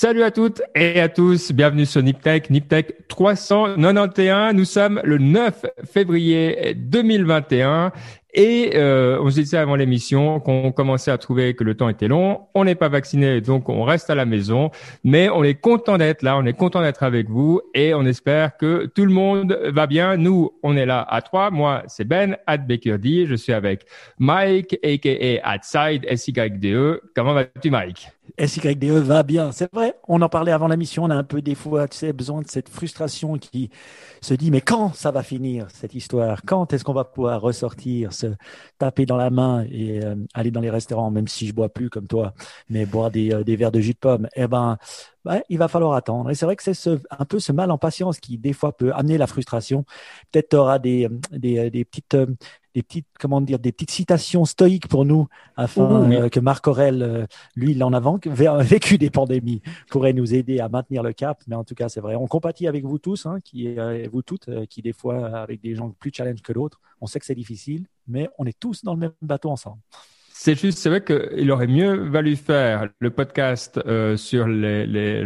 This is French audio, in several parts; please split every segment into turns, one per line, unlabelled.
Salut à toutes et à tous, bienvenue sur Niptech, Niptech 391. Nous sommes le 9 février 2021 et euh, on se disait avant l'émission qu'on commençait à trouver que le temps était long. On n'est pas vacciné, donc on reste à la maison. Mais on est content d'être là, on est content d'être avec vous et on espère que tout le monde va bien. Nous, on est là à trois. Moi, c'est Ben, at. Je suis avec Mike, a.k.a. at Side, S-Y-D-E. Comment vas-tu, Mike?
SYDE va bien. C'est vrai, on en parlait avant la mission, on a un peu des fois, tu sais, besoin de cette frustration qui se dit, mais quand ça va finir, cette histoire? Quand est-ce qu'on va pouvoir ressortir, se taper dans la main et euh, aller dans les restaurants, même si je bois plus comme toi, mais boire des, euh, verres de jus de pomme? Eh ben, il va falloir attendre. Et c'est vrai que c'est ce, un peu ce mal en patience qui, des fois, peut amener la frustration. Peut-être tu auras des, petites des petites, comment dire, des petites citations stoïques pour nous, afin euh, que Marc Aurel, euh, lui, il en a vécu des pandémies, pourrait nous aider à maintenir le cap. Mais en tout cas, c'est vrai. On compatit avec vous tous, hein, qui, euh, vous toutes, qui des fois, avec des gens plus challenge que d'autres, on sait que c'est difficile, mais on est tous dans le même bateau ensemble.
C'est juste, c'est vrai qu'il aurait mieux valu faire le podcast euh, sur les, les,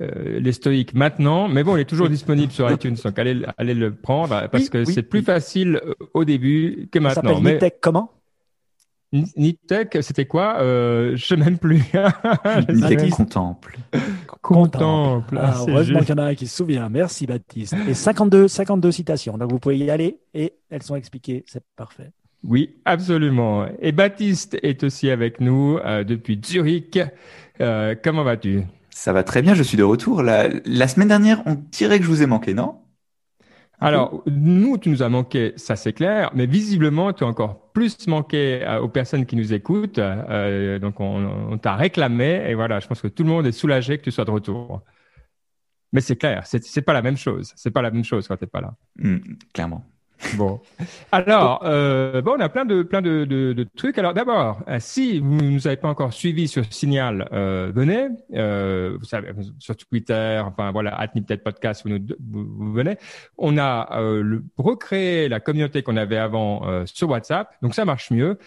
euh, les stoïques maintenant, mais bon, il est toujours disponible sur iTunes, donc allez, allez le prendre parce que c'est plus facile au début que maintenant.
Ça s'appelle comment?
Nitech, c'était quoi? Euh, Je sais même plus.
Nitech contemple.
Contemple.
Ah, heureusement qu'il y en a un qui se souvient. Merci Baptiste. Et 52, 52 citations. Donc vous pouvez y aller et elles sont expliquées. C'est parfait.
Oui, absolument. Et Baptiste est aussi avec nous euh, depuis Zurich. Euh, comment vas-tu?
Ça va très bien, je suis de retour. La, la semaine dernière, on dirait que je vous ai manqué, non?
Alors, nous, tu nous as manqué, ça c'est clair, mais visiblement, tu as encore plus manqué euh, aux personnes qui nous écoutent. Euh, donc, on, on t'a réclamé et voilà, je pense que tout le monde est soulagé que tu sois de retour. Mais c'est clair, c'est pas la même chose. C'est pas la même chose quand tu n'es pas là.
Mmh, clairement.
Bon, alors euh, bon, on a plein de plein de, de, de trucs. Alors d'abord, euh, si vous ne nous avez pas encore suivi sur Signal, euh, venez. Euh, vous savez sur Twitter, enfin voilà, peut-être Podcast, vous, nous, vous, venez. On a euh, le, recréé la communauté qu'on avait avant sur WhatsApp, donc ça marche mieux.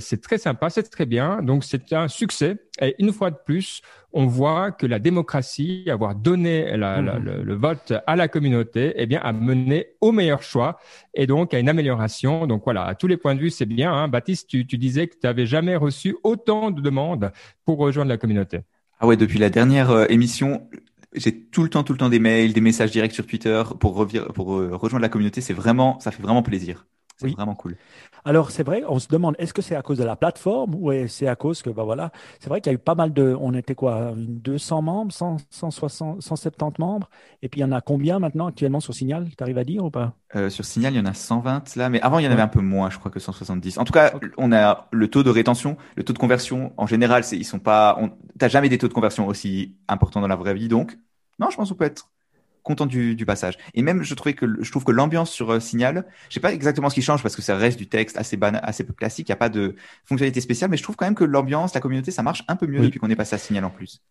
c'est très sympa, c'est très bien. Donc c'est un succès. Et une fois de plus, on voit que la démocratie, avoir donné la, mmh. le, le, vote à la communauté, eh bien, a mené au meilleur choix et donc à une amélioration. Donc voilà, à tous les points de vue, c'est bien. Hein. Baptiste, tu, tu disais que tu n'avais jamais reçu autant de demandes pour rejoindre la communauté.
Ah ouais, depuis la dernière euh, émission, j'ai tout le temps, tout le temps des mails, des messages directs sur Twitter pour, pour euh, rejoindre la communauté. C'est vraiment, ça fait vraiment plaisir. C'est vraiment cool.
Alors c'est vrai, on se demande est-ce que c'est à cause de la plateforme ou c'est à cause que bah voilà, c'est vrai qu'il y a eu pas mal de, on était quoi, 200 membres, 100, 160, 170 membres, et puis il y en a combien maintenant actuellement sur Signal Tu arrives à dire ou pas?
Euh, Sur Signal, il y en a 120 là, mais avant il y en avait un peu moins, je crois que 170. En tout cas, on a le taux de rétention, le taux de conversion en général, c'est ils sont pas, t'as jamais des taux de conversion aussi importants dans la vraie vie, donc non, je pense qu'on peut être content du, du, passage. Et même, je trouvais que je trouve que l'ambiance sur euh, Signal, je sais pas exactement ce qui change parce que ça reste du texte assez ban assez peu classique. Il y a pas de fonctionnalité spéciale, mais je trouve quand même que l'ambiance, la communauté, ça marche un peu mieux depuis qu'on est passé à Signal en plus.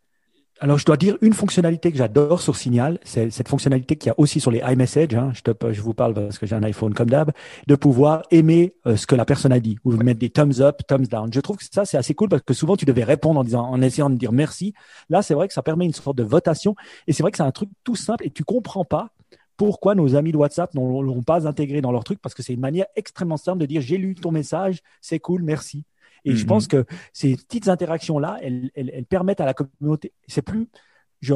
Alors, je dois dire une fonctionnalité que j'adore sur Signal, c'est cette fonctionnalité qu'il y a aussi sur les iMessage. Hein, je, te, je vous parle parce que j'ai un iPhone comme d'hab, de pouvoir aimer euh, ce que la personne a dit ou mettre des thumbs up, thumbs down. Je trouve que ça c'est assez cool parce que souvent tu devais répondre en disant, en essayant de dire merci. Là, c'est vrai que ça permet une sorte de votation et c'est vrai que c'est un truc tout simple et tu comprends pas pourquoi nos amis de WhatsApp ne l'ont pas intégré dans leur truc parce que c'est une manière extrêmement simple de dire j'ai lu ton message, c'est cool, merci. Et je pense mhm. que ces petites interactions-là, elles, elles, elles, permettent à la communauté. C'est plus, je,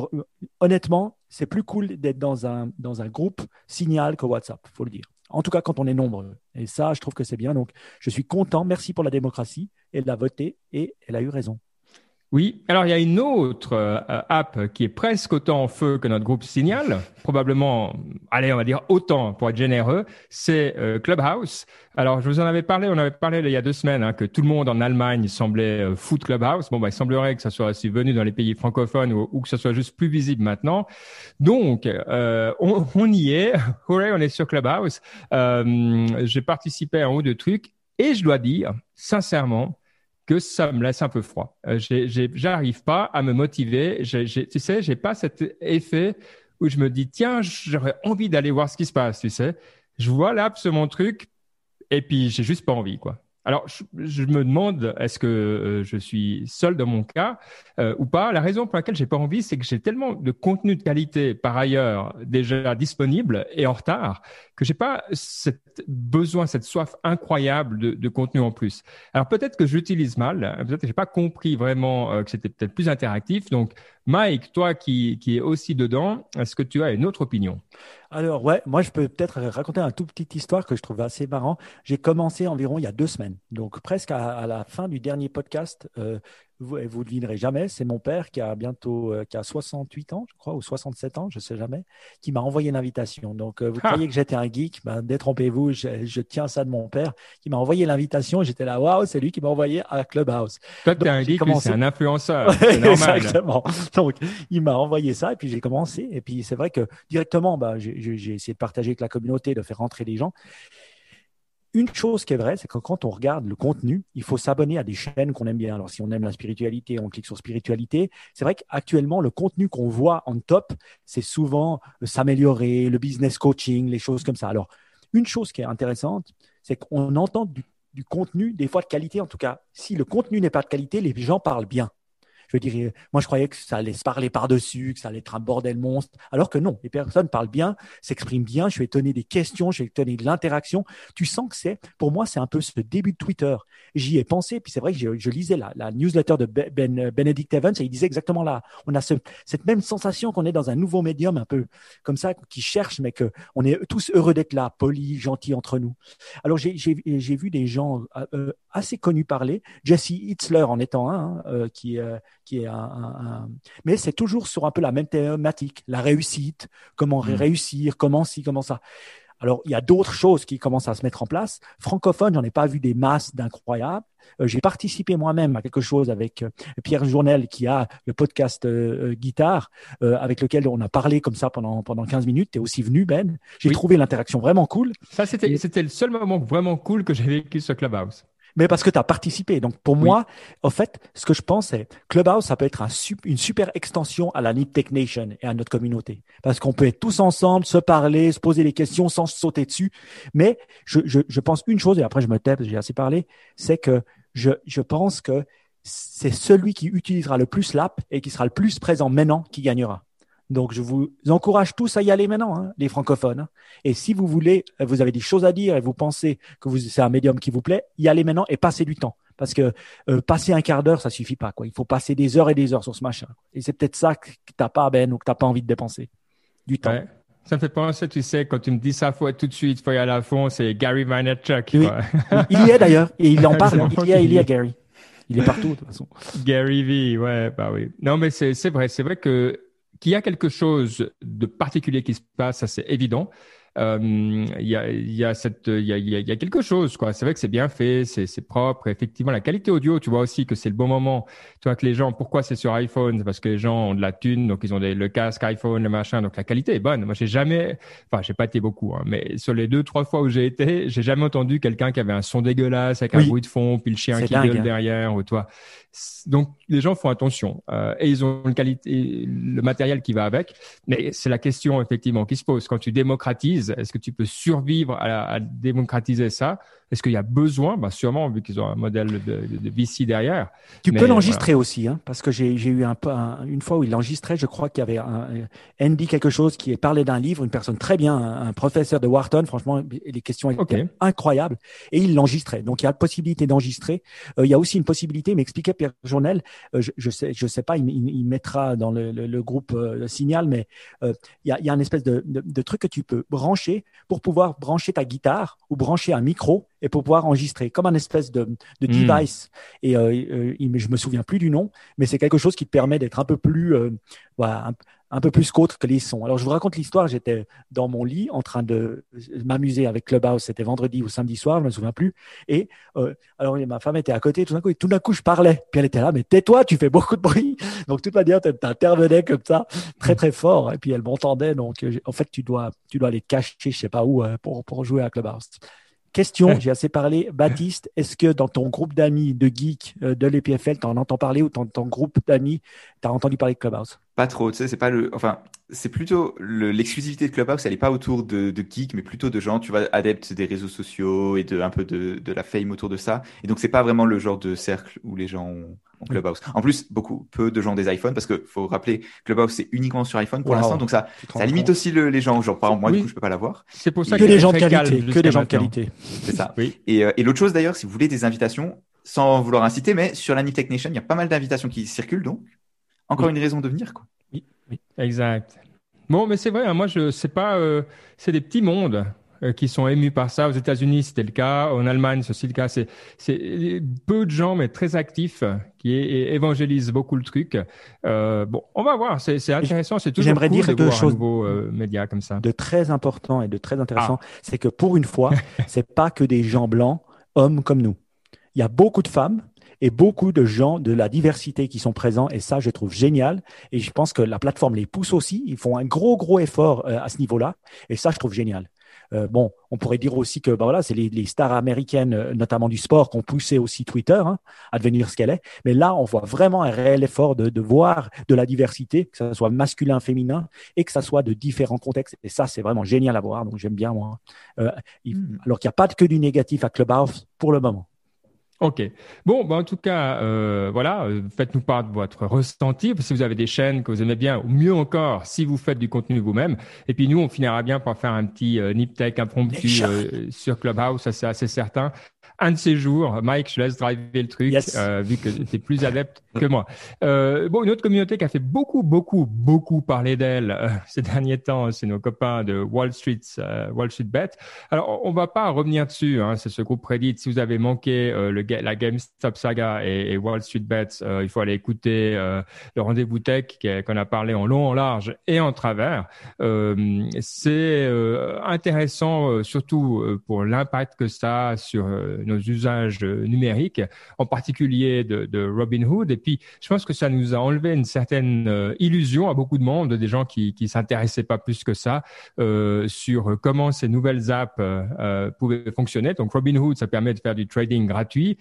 honnêtement, c'est plus cool d'être dans un, dans un groupe signal que WhatsApp, faut le dire. En tout cas, quand on est nombreux. Et ça, je trouve que c'est bien. Donc, je suis content. Merci pour la démocratie. Elle a voté et elle a eu raison.
Oui, alors il y a une autre euh, app qui est presque autant en feu que notre groupe Signal, probablement, allez, on va dire autant pour être généreux, c'est euh, Clubhouse. Alors je vous en avais parlé, on avait parlé il y a deux semaines hein, que tout le monde en Allemagne semblait euh, Clubhouse. Bon, bah, il semblerait que ça soit aussi venu dans les pays francophones ou, que ça soit juste plus visible maintenant. Donc, on, on, y est, on est sur Clubhouse. J'ai participé à un ou deux trucs et je dois dire, sincèrement, que ça me laisse un peu froid. Euh, J'arrive pas à me motiver. tu sais, j'ai pas cet effet où je me dis tiens, j'aurais envie d'aller voir ce qui se passe. Tu sais, je vois l'app sur mon truc et puis j'ai juste pas envie quoi. Alors, je, me demande, est-ce que euh, je suis seul dans mon cas euh, ou pas? La raison pour laquelle j'ai pas envie, c'est que j'ai tellement de contenu de qualité par ailleurs déjà disponible et en retard que j'ai pas cette besoin, cette soif incroyable de, de contenu en plus. Alors peut-être que j'utilise mal, peut-être que j'ai pas compris vraiment euh, que c'était peut-être plus interactif. Donc, Mike, toi qui, qui est aussi dedans, est-ce que tu as une autre opinion?
Alors, ouais, moi, je peux peut-être raconter un tout petite histoire que je trouve assez marrant. J'ai commencé environ il y a deux semaines, donc presque à, la fin du dernier podcast. Euh, vous ne devinerez jamais, c'est mon père qui a bientôt euh, qui a 68 ans, je crois, ou 67 ans, je ne sais jamais, qui m'a envoyé l'invitation. Donc, euh, vous ah. croyez que j'étais un geek? Ben, Détrompez-vous, je, je, tiens ça de mon père qui m'a envoyé l'invitation. J'étais là, waouh, c'est lui qui m'a envoyé à Clubhouse.
Toi, tu es un geek, c'est un influenceur. C'est normal.
Exactement. Donc, il m'a envoyé ça et puis j'ai commencé. Et puis, c'est vrai que directement, bah, j'ai essayé de partager avec la communauté, de faire rentrer les gens une chose qui est vraie, c'est que quand on regarde le contenu, il faut s'abonner à des chaînes qu'on aime bien. Alors, si on aime la spiritualité, on clique sur spiritualité. C'est vrai qu'actuellement, le contenu qu'on voit en top, c'est souvent s'améliorer, le business coaching, les choses comme ça. Alors, une chose qui est intéressante, c'est qu'on entend du, du, contenu, des fois de qualité. En tout cas, si le contenu n'est pas de qualité, les gens parlent bien. Je veux dire, moi, je croyais que ça allait se parler par-dessus, que ça allait être un bordel monstre. Alors que non, les personnes parlent bien, s'expriment bien. Je suis étonné des questions, je suis étonné de l'interaction. Tu sens que c'est, pour moi, c'est un peu ce début de Twitter. J'y ai pensé, puis c'est vrai que je, lisais la, newsletter de ben, ben, Benedict Evans et il disait exactement là. On a cette même sensation qu'on est dans un nouveau médium, un peu comme ça, qui cherche, mais que on est tous heureux d'être là, polis, gentils entre nous. Alors, j'ai vu des gens euh, assez connus parler. Jesse Itzler en étant un, hein, euh, qui, euh, qui est un, mais c'est toujours sur un peu la même thématique, la réussite, comment mm. réussir, comment ci, comment ça. Alors, il y a d'autres choses qui commencent à se mettre en place. Francophone, j'en ai pas vu des masses d'incroyables. Euh, j'ai participé moi-même à quelque chose avec euh, Pierre Journel qui a le podcast euh, Guitare avec lequel on a parlé comme ça pendant pendant 15 minutes. Tu es aussi venu Ben. J'ai trouvé l'interaction vraiment cool.
Ça c'était c'était le seul moment vraiment cool que j'ai vécu sur Clubhouse
mais parce que tu as participé. Donc pour moi, en fait, ce que je pense, c'est Clubhouse, ça peut être un, une super extension à la Need Tech Nation et à notre communauté. Parce qu'on peut être tous ensemble, se parler, se poser des questions sans se sauter dessus. Mais je, je, je pense une chose, et après je me tais j'ai assez parlé, c'est que je, je pense que c'est celui qui utilisera le plus l'app et qui sera le plus présent maintenant qui gagnera. Donc, je vous encourage tous à y aller maintenant, hein, les francophones. Hein. Et si vous voulez, vous avez des choses à dire et vous pensez que vous, c'est un médium qui vous plaît, y allez maintenant et passez du temps. Parce que euh, passer un quart d'heure, ça suffit pas. Quoi. Il faut passer des heures et des heures sur ce machin. Et c'est peut-être ça que t'as pas, Ben, ou que t'as pas envie de dépenser. Du temps.
Ça me fait penser, tu sais, quand tu me dis ça, faut être tout de suite, faut y aller à fond, c'est Gary Vaynerchuk.
Oui. il y est d'ailleurs, et il en parle. il y a, il y Gary. Il est partout, de toute façon.
Gary V, ouais, bah oui. Non, mais c'est vrai, c'est vrai que qu'il y a quelque chose de particulier qui se passe, ça c'est évident. Euh, il y, a, y, a cette, il y, a, y a quelque chose, quoi. C'est vrai que c'est bien fait, c'est, c'est propre. Effectivement, la qualité audio, tu vois aussi que c'est le bon moment. Tu vois que les gens, pourquoi c'est sur iPhone? Parce que les gens ont de la thune, donc ils ont des, le casque iPhone, le machin, donc la qualité est bonne. Moi, j'ai jamais, enfin, j'ai pas été beaucoup, hein, mais sur les deux, trois fois où j'ai été, j'ai jamais entendu quelqu'un qui avait un son dégueulasse avec un bruit de fond, puis le chien qui gueule hein. derrière, ou toi. Donc les gens font attention euh, et ils ont le qualité, le matériel qui va avec. Mais c'est la question effectivement qui se pose quand tu démocratises. Est-ce que tu peux survivre à, démocratiser ça? Est-ce qu'il y a besoin? Bah Sûrement, vu qu'ils ont un modèle de, de, VC derrière.
Tu peux l'enregistrer aussi, hein, parce que j'ai eu un, une fois où il l'enregistrait, je crois qu'il y avait un, Andy quelque chose qui parlé d'un livre, une personne très bien, un, professeur de Wharton, franchement, les questions étaient incroyables, et il l'enregistrait. Donc il y a la possibilité d'enregistrer. Euh, il y a aussi une possibilité, m'expliquait Pierre Journel, euh, je, je sais, je sais pas, il, il mettra dans le, le, groupe euh, Signal, mais il y a, il y a une espèce de, de, de truc que tu peux brancher pour pouvoir brancher ta guitare ou brancher un micro et pour pouvoir enregistrer comme un espèce de, de hmm. device. Et euh, euh, je me souviens plus du nom, mais c'est quelque chose qui te permet d'être un peu plus, euh, voilà, un, peu plus qu'autre que les sons. Alors je vous raconte l'histoire. J'étais dans mon lit en train de m'amuser avec Clubhouse. C'était vendredi ou samedi soir, je me souviens plus. Et euh, alors ma femme était à côté. Tout d'un coup, et tout d'un coup, je parlais. Puis elle était là, mais tais-toi, tu fais beaucoup de bruit. Donc toute manière, tu intervenais comme ça, très très fort. Et puis elle m'entendait. Donc en fait, tu dois, tu dois aller te cacher, je sais pas où, pour pour jouer à Clubhouse. Question, j'ai assez parlé. Baptiste, est-ce que dans ton groupe d'amis de geeks euh, de l'EPFL, tu en entends parler ou dans ton groupe d'amis, tu as entendu parler de Clubhouse?
Pas trop, tu sais, c'est pas le, enfin, c'est plutôt l'exclusivité de Clubhouse, elle est pas autour de, de geeks, mais plutôt de gens, tu vois, adeptes des réseaux sociaux et de un peu de, de la fame autour de ça. Et donc c'est pas vraiment le genre de cercle où les gens ont, Clubhouse. En plus, beaucoup, peu de gens des iPhones, parce que faut rappeler, Clubhouse c'est uniquement sur iPhone pour l'instant, donc ça, ça limite aussi le, les gens. Genre par exemple moi, du coup, je peux pas l'avoir.
C'est pour ça
que, des gens de qualité, que des gens de qualité.
C'est ça. Oui. Et, euh, et l'autre chose d'ailleurs, si vous voulez des invitations, sans vouloir inciter, mais sur la Nip Tech Nation, il y a pas mal d'invitations qui circulent, donc encore une raison de venir, quoi.
Oui, oui. Exact. Bon, mais c'est vrai, hein, moi, je sais pas, euh, c'est des petits mondes euh, qui sont émus par ça. Aux États-Unis, c'était le cas. En Allemagne, c'est aussi le cas. C'est, c'est peu de gens, mais très actifs, qui évangélisent beaucoup le truc. Euh, bon, on va voir. C'est, c'est intéressant. C'est toujours
J'aimerais
cool
dire
de
deux
voir
choses
un nouveau euh, média comme ça.
de très important et de très intéressant. C'est que pour une fois, c'est pas que des gens blancs, hommes comme nous. Il y a beaucoup de femmes et beaucoup de gens de la diversité qui sont présents et ça je trouve génial et je pense que la plateforme les pousse aussi ils font un gros gros effort euh, à ce niveau-là et ça je trouve génial euh, bon, on pourrait dire aussi que bah voilà, c'est les, les, stars américaines, euh, notamment du sport, qui ont poussé aussi Twitter hein, à devenir ce qu'elle est. Mais là, on voit vraiment un réel effort de, de voir de la diversité, que ce soit masculin, féminin, et que ça soit de différents contextes. Et ça, c'est vraiment génial à voir. Donc, j'aime bien moi. Euh, il,
Hmm.
Alors qu'il n'y a pas que du négatif à Clubhouse pour le moment.
Ok. Bon, bah, en tout cas, euh, voilà, euh, faites-nous part de votre ressenti. Si vous avez des chaînes que vous aimez bien, ou mieux encore, si vous faites du contenu vous-même. Et puis nous, on finira bien par faire un petit euh, nip tech impromptu euh, sur Clubhouse, ça c'est assez certain. Un de ces jours, Mike, je laisse driver le truc,
Yes.
euh, vu que tu es plus adepte que moi. Euh, bon, une autre communauté qui a fait beaucoup, beaucoup, beaucoup parler d'elle euh, ces derniers temps, c'est nos copains de Wall Street, euh, Wall Street Bet. Alors, on va pas revenir dessus. Hein, c'est ce groupe Reddit. Si vous avez manqué euh, le, la GameStop saga et, et Wall Street Bets, euh, il faut aller écouter euh, le rendez-vous tech qu'on a parlé en long, en large et en travers. Euh, c'est euh, intéressant, euh, surtout euh, pour l'impact que ça a sur euh, nos usages euh, numériques, en particulier de, de Robinhood. Et puis, je pense que ça nous a enlevé une certaine euh, illusion à beaucoup de monde, des gens qui qui s'intéressaient pas plus que ça euh, sur comment ces nouvelles apps euh, euh, pouvaient fonctionner. Donc Robinhood, ça permet de faire du trading gratuit.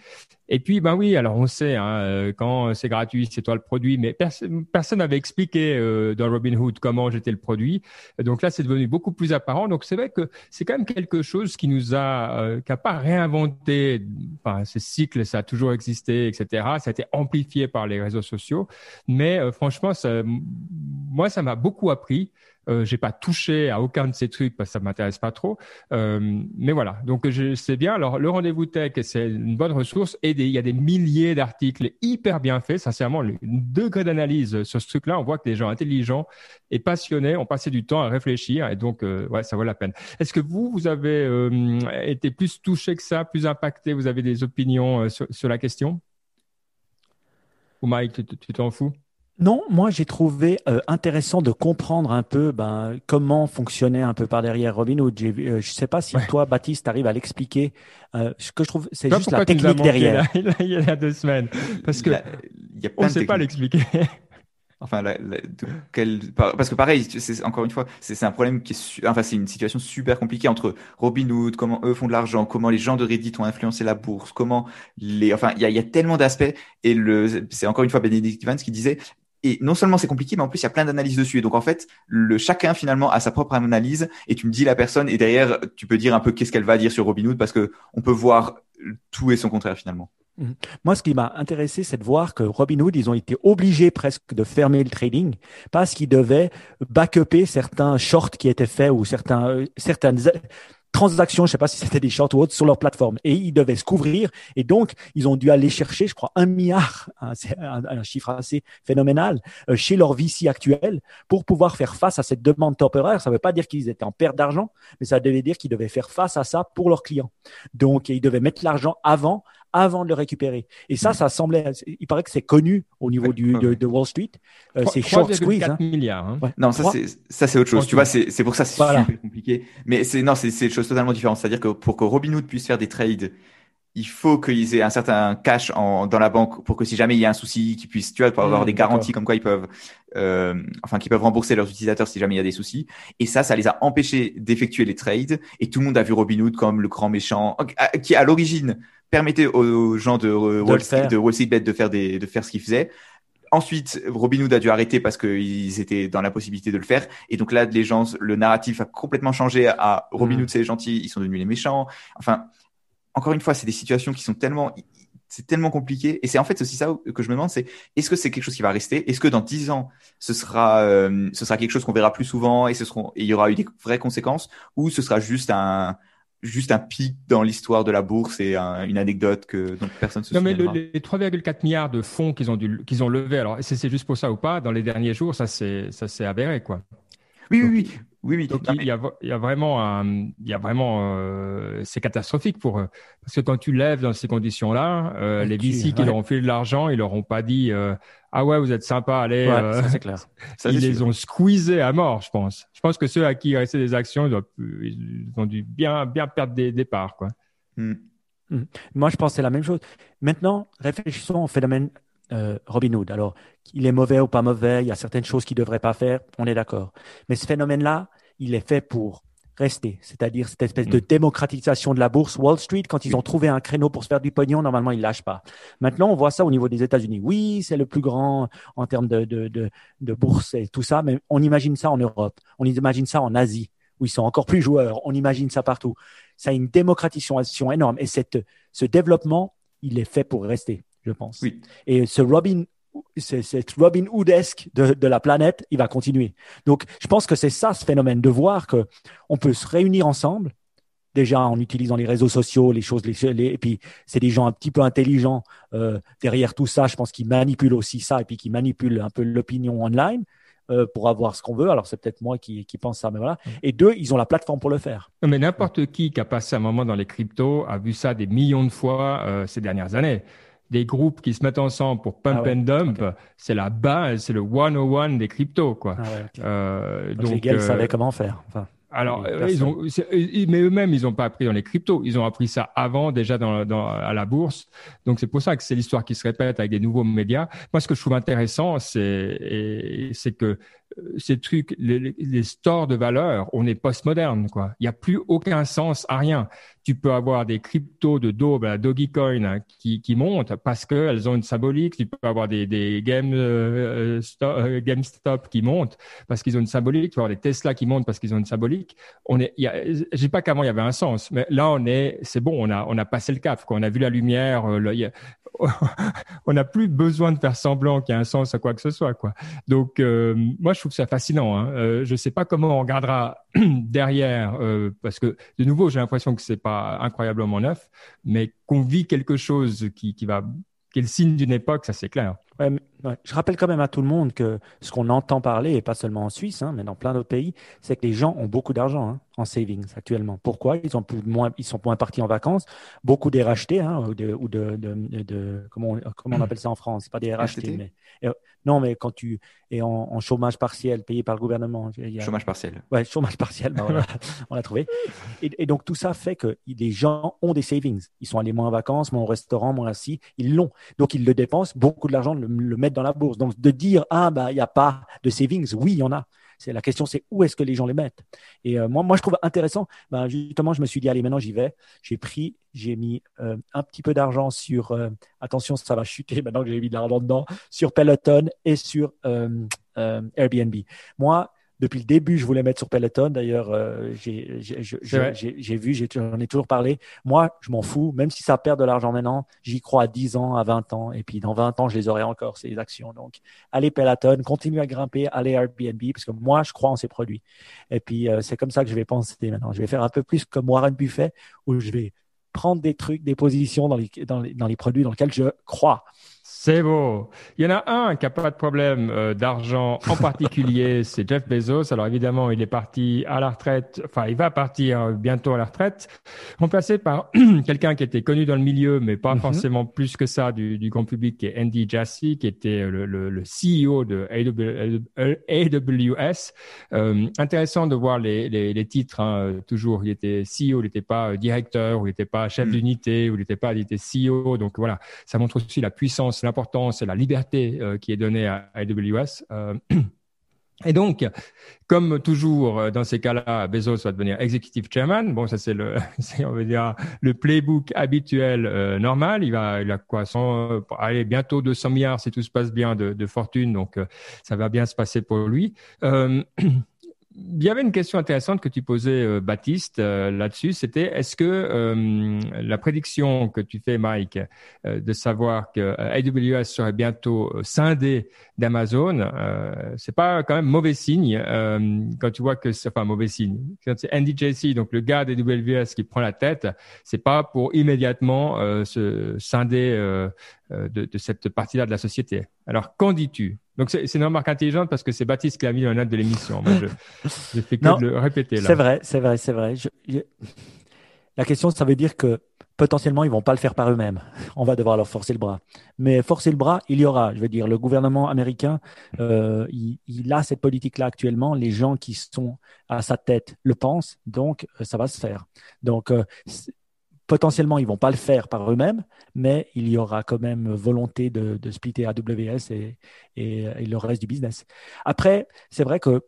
Et puis, ben oui, alors on sait, hein, quand c'est gratuit, c'est toi le produit, mais pers- personne n'avait expliqué euh, dans Robinhood comment j'étais le produit. Donc là, c'est devenu beaucoup plus apparent. Donc c'est vrai que c'est quand même quelque chose qui nous a, euh, qui a pas réinventé, enfin, ces cycles, ça a toujours existé, etc. Ça a été amplifié par les réseaux sociaux, mais euh, franchement, moi, ça m'a beaucoup appris. Euh, j'ai pas touché à aucun de ces trucs parce que ça m'intéresse pas trop. Euh, mais voilà, donc sais bien. Alors le rendez-vous tech, c'est une bonne ressource et il y a des milliers d'articles hyper bien faits. Sincèrement, le degré d'analyse sur ce truc-là, on voit que des gens intelligents et passionnés ont passé du temps à réfléchir et donc euh, ouais, ça vaut la peine. Est-ce que vous, vous avez euh, été plus touché que ça, plus impacté? Vous avez des opinions euh, sur, sur la question? Ou Mike, tu t'en fous?
Non, moi j'ai trouvé euh, intéressant de comprendre un peu ben, comment fonctionnait un peu par derrière Robinhood. J'ai vu- euh, je sais pas si
Ouais.
toi, Baptiste, arrives à l'expliquer. Euh, ce que je trouve, c'est juste la technique derrière.
là, il y a- il y a deux semaines Parce que
y a-
on ne sait pas l'expliquer.
Enfin, la- la- de quel- par- parce que pareil, c'est encore une fois, c'est un problème qui est, su- enfin, c'est une situation super compliquée entre Robinhood, comment eux font de l'argent, comment les gens de Reddit ont influencé la bourse, comment les, enfin, il y a, il y a tellement d'aspects. Et le, c'est encore une fois Benedict Evans qui disait, et non seulement c'est compliqué, mais en plus il y a plein d'analyses dessus. Et donc en fait, le chacun finalement a sa propre analyse, et tu me dis la personne, et derrière tu peux dire un peu qu'est-ce qu'elle va dire sur Robinhood, parce que on peut voir tout et son contraire finalement.
Moi, ce qui m'a intéressé, c'est de voir que Robinhood, ils ont été obligés presque de fermer le trading parce qu'ils devaient backuper certains shorts qui étaient faits ou certains, euh, certaines transactions, je sais pas si c'était des shorts ou autres, sur leur plateforme. Et ils devaient se couvrir. Et donc, ils ont dû aller chercher, je crois, un milliard, hein, c'est un, chiffre assez phénoménal, euh, chez leur VC actuel pour pouvoir faire face à cette demande temporaire. Ça ne veut pas dire qu'ils étaient en perte d'argent, mais ça devait dire qu'ils devaient faire face à ça pour leurs clients. Donc, ils devaient mettre l'argent avant, avant de le récupérer. Et ça, ça semblait, il paraît que c'est connu au niveau du, de, de Wall Street. Euh, c'est short squeeze.
3,4
Hein.
milliards. Hein.
Ouais.
Non, ça c'est ça c'est autre chose. Tu vois, c'est c'est pour ça c'est
Voilà.
super compliqué. Mais c'est non, c'est c'est une chose totalement différente. C'est-à-dire que pour que Robinhood puisse faire des trades, il faut qu'ils aient un certain cash en, dans la banque pour que si jamais il y a un souci, qu'ils puissent, tu vois, pour avoir
Mmh,
des garanties
d'accord.
comme quoi ils peuvent, euh, enfin, qu'ils peuvent rembourser leurs utilisateurs si jamais il y a des soucis. Et ça, ça les a empêchés d'effectuer les trades. Et tout le monde a vu Robinhood comme le grand méchant qui, à l'origine, permettait aux gens de, Wall Street, de Wall Street Bet de faire des, de faire ce qu'ils faisaient ensuite, Robinhood a dû arrêter parce qu'ils étaient dans la possibilité de le faire. Et donc là, les gens, le narratif a complètement changé à Robinhood, mm. c'est gentil, ils sont devenus les méchants. Enfin, encore une fois, c'est des situations qui sont tellement c'est tellement compliqué. Et c'est en fait aussi ça que je me demande, c'est est-ce que c'est quelque chose qui va rester? Est-ce que dans dix ans, ce sera, euh, ce sera quelque chose qu'on verra plus souvent et ce seront, et il y aura eu des vraies conséquences, ou ce sera juste un, juste un pic dans l'histoire de la bourse et une anecdote que personne se
Non, mais les 3,4 milliards de fonds qu'ils ont dû, qu'ils ont levés, alors c'est juste pour ça ou pas, dans les derniers jours, ça s'est, ça s'est avéré, quoi.
Oui, oui, oui. Oui, oui.
Donc, il, y a, il y a vraiment, un, il y a vraiment, euh, c'est catastrophique pour eux. Parce que quand tu lèves dans ces conditions-là, euh, les VC qui leur ont fait de l'argent, ils leur ont pas dit, euh, ah ouais, vous êtes sympa, allez.
Ouais, ça c'est clair.
Ça, ils les ont squeezés à mort, je pense. Je pense que ceux à qui il restait des actions, ils ont, ils ont dû bien, bien perdre des, des parts, quoi.
Hmm. Hmm. Moi, je pense que c'est la même chose. Maintenant, réfléchissons au phénomène euh, Robin Hood. Alors, il est mauvais ou pas mauvais, il y a certaines choses qu'il ne devrait pas faire, on est d'accord. Mais ce phénomène-là, il est fait pour rester, c'est-à-dire cette espèce de mm. démocratisation de la bourse. Wall Street, quand ils ont trouvé un créneau pour se faire du pognon, normalement, ils lâchent pas. Maintenant, on voit ça au niveau des États-Unis. Oui, c'est le plus grand en termes de, de, de, de bourse et tout ça, mais on imagine ça en Europe, on imagine ça en Asie, où ils sont encore plus joueurs, on imagine ça partout. Ça a une démocratisation énorme et cette, ce développement, il est fait pour rester je pense.
Oui.
Et ce Robin, cette Robin Hoodesque de, de la planète, il va continuer. Donc, je pense que c'est ça ce phénomène de voir que on peut se réunir ensemble, déjà en utilisant les réseaux sociaux, les choses, les, et puis c'est des gens un petit peu intelligents euh, derrière tout ça. Je pense qu'ils manipulent aussi ça et puis qu'ils manipulent un peu l'opinion online. Euh, pour avoir ce qu'on veut. Alors c'est peut-être moi qui, qui pense ça, mais voilà. Et deux, ils ont la plateforme pour le faire.
mais n'importe qui qui a passé un moment dans les cryptos a vu ça des millions de fois euh, ces dernières années des groupes qui se mettent ensemble pour pump ah and dump, c'est la base, c'est le 101 des cryptos, quoi.
Ah euh, donc, les gars, ils euh, savaient comment faire. Enfin,
alors, ils ont, mais eux-mêmes, ils n'ont pas appris dans les cryptos. Ils ont appris ça avant, déjà dans, dans à la bourse. Donc, c'est pour ça que c'est l'histoire qui se répète avec des nouveaux médias. Moi, ce que je trouve intéressant, c'est que ces trucs, les, stores de valeur, on est postmoderne, quoi. Il n'y a plus aucun sens à rien. Tu peux avoir des cryptos de Dogecoin, hein, qui, qui montent parce qu'elles ont une symbolique. Tu peux avoir des, des game, euh, euh, GameStop qui montent parce qu'ils ont une symbolique. Tu peux avoir des Tesla qui montent parce qu'ils ont une symbolique. On est, pas qu'avant il y avait un sens, mais là on est, c'est bon, on a, on a passé le cap, quoi. On a vu la lumière. Euh, on n'a plus besoin de faire semblant qu'il y a un sens à quoi que ce soit, quoi. Donc, euh, moi, trouve ça fascinant. Hein. Euh, je ne sais pas comment on regardera derrière, euh, parce que de nouveau, j'ai l'impression que c'est pas incroyablement neuf, mais qu'on vit quelque chose qui, qui va, qui est le signe d'une époque, ça c'est clair.
Ouais, Je rappelle quand même à tout le monde que ce qu'on entend parler, et pas seulement en Suisse, hein, mais dans plein d'autres pays, c'est que les gens ont beaucoup d'argent hein, en savings actuellement. Pourquoi? Ils, ont plus, moins, ils sont moins partis en vacances. Beaucoup des rachetés, hein, ou de, ou de, de, de, comment, on, comment on appelle ça en France? Pas des rachetés, mais euh, non, mais quand tu es en, chômage partiel payé par le gouvernement.
Chômage partiel.
Ouais, chômage partiel. Ben voilà, on l'a trouvé. Et, et, donc tout ça fait que les gens ont des savings. Ils sont allés moins en vacances, moins au restaurant, moins assis. Ils l'ont. Donc ils le dépensent. Beaucoup de l'argent le, mettent dans la bourse. Donc, de dire, ah, bah, il n'y a pas de savings, oui, il y en a. C'est la question, c'est où est-ce que les gens les mettent? Et euh, moi, je trouve intéressant. Ben, justement, je me suis dit, allez, maintenant, j'y vais. J'ai pris, j'ai mis euh, un petit peu d'argent sur. Euh, attention, ça va chuter maintenant que j'ai mis de l'argent dedans sur Peloton et sur Airbnb. Moi, depuis le début, je voulais mettre sur Peloton. D'ailleurs, euh, j'ai vu, j'en ai, toujours parlé. Moi, je m'en fous. Même si ça perd de l'argent maintenant, j'y crois à 10 ans, à 20 ans. Et puis, dans 20 ans, je les aurai encore, ces actions. Donc, allez Peloton, continuez à grimper, allez Airbnb, parce que moi, je crois en ces produits. Et puis, euh, c'est comme ça que je vais penser maintenant. Je vais faire un peu plus comme Warren Buffet, où je vais prendre des trucs, des positions dans les, dans les, dans les produits dans lesquels je crois.
C'est beau. Il y en a un qui n'a pas de problème euh, d'argent en particulier, c'est Jeff Bezos. Alors évidemment, il est parti à la retraite, enfin il va partir bientôt à la retraite, remplacé par quelqu'un qui était connu dans le milieu, mais pas mhm. forcément plus que ça du, du, grand public, qui est Andy Jassy, qui était le, le, le CEO de AWS. Euh, intéressant de voir les, les, les titres, hein, toujours. Il était CEO, il n'était pas directeur, ou il n'était pas chef mm. d'unité, ou il n'était pas, il était CEO. Donc voilà, ça montre aussi la puissance, l'importance et la liberté euh, qui est donnée à AWS. Euh, Et donc, comme toujours euh, dans ces cas-là, Bezos va devenir executive chairman. Bon, ça c'est le, on va dire le playbook habituel normal. Il va, il a quoi, 100, allez, bientôt 200 milliards si tout se passe bien de fortune. Donc, ça va bien se passer pour lui. il y avait une question intéressante que tu posais, euh, Baptiste, euh, là-dessus. C'était est-ce que euh, la prédiction que tu fais, Mike, de savoir que AWS serait bientôt scindé d'Amazon, c'est pas quand même mauvais signe quand tu vois que c'est enfin mauvais signe. Quand c'est Andy Jassy, donc le gars d'AWS qui prend la tête, c'est pas pour immédiatement se scinder de, de cette partie-là de la société. Alors qu'en dis-tu? Donc c'est une remarque intelligente parce que c'est Baptiste qui a mis la note de l'émission. Moi, je, je fais que de le répéter là.
C'est vrai, c'est vrai, c'est vrai. La question, ça veut dire que potentiellement, ils vont pas le faire par eux-mêmes. On va devoir leur forcer le bras. Mais forcer le bras, il y aura. Je veux dire, le gouvernement américain, euh, il, il, a cette politique-là actuellement. Les gens qui sont à sa tête le pensent, donc euh, ça va se faire. Donc euh, potentiellement, ils vont pas le faire par eux-mêmes, mais il y aura quand même volonté de, splitter AWS et, le reste du business. Après, c'est vrai que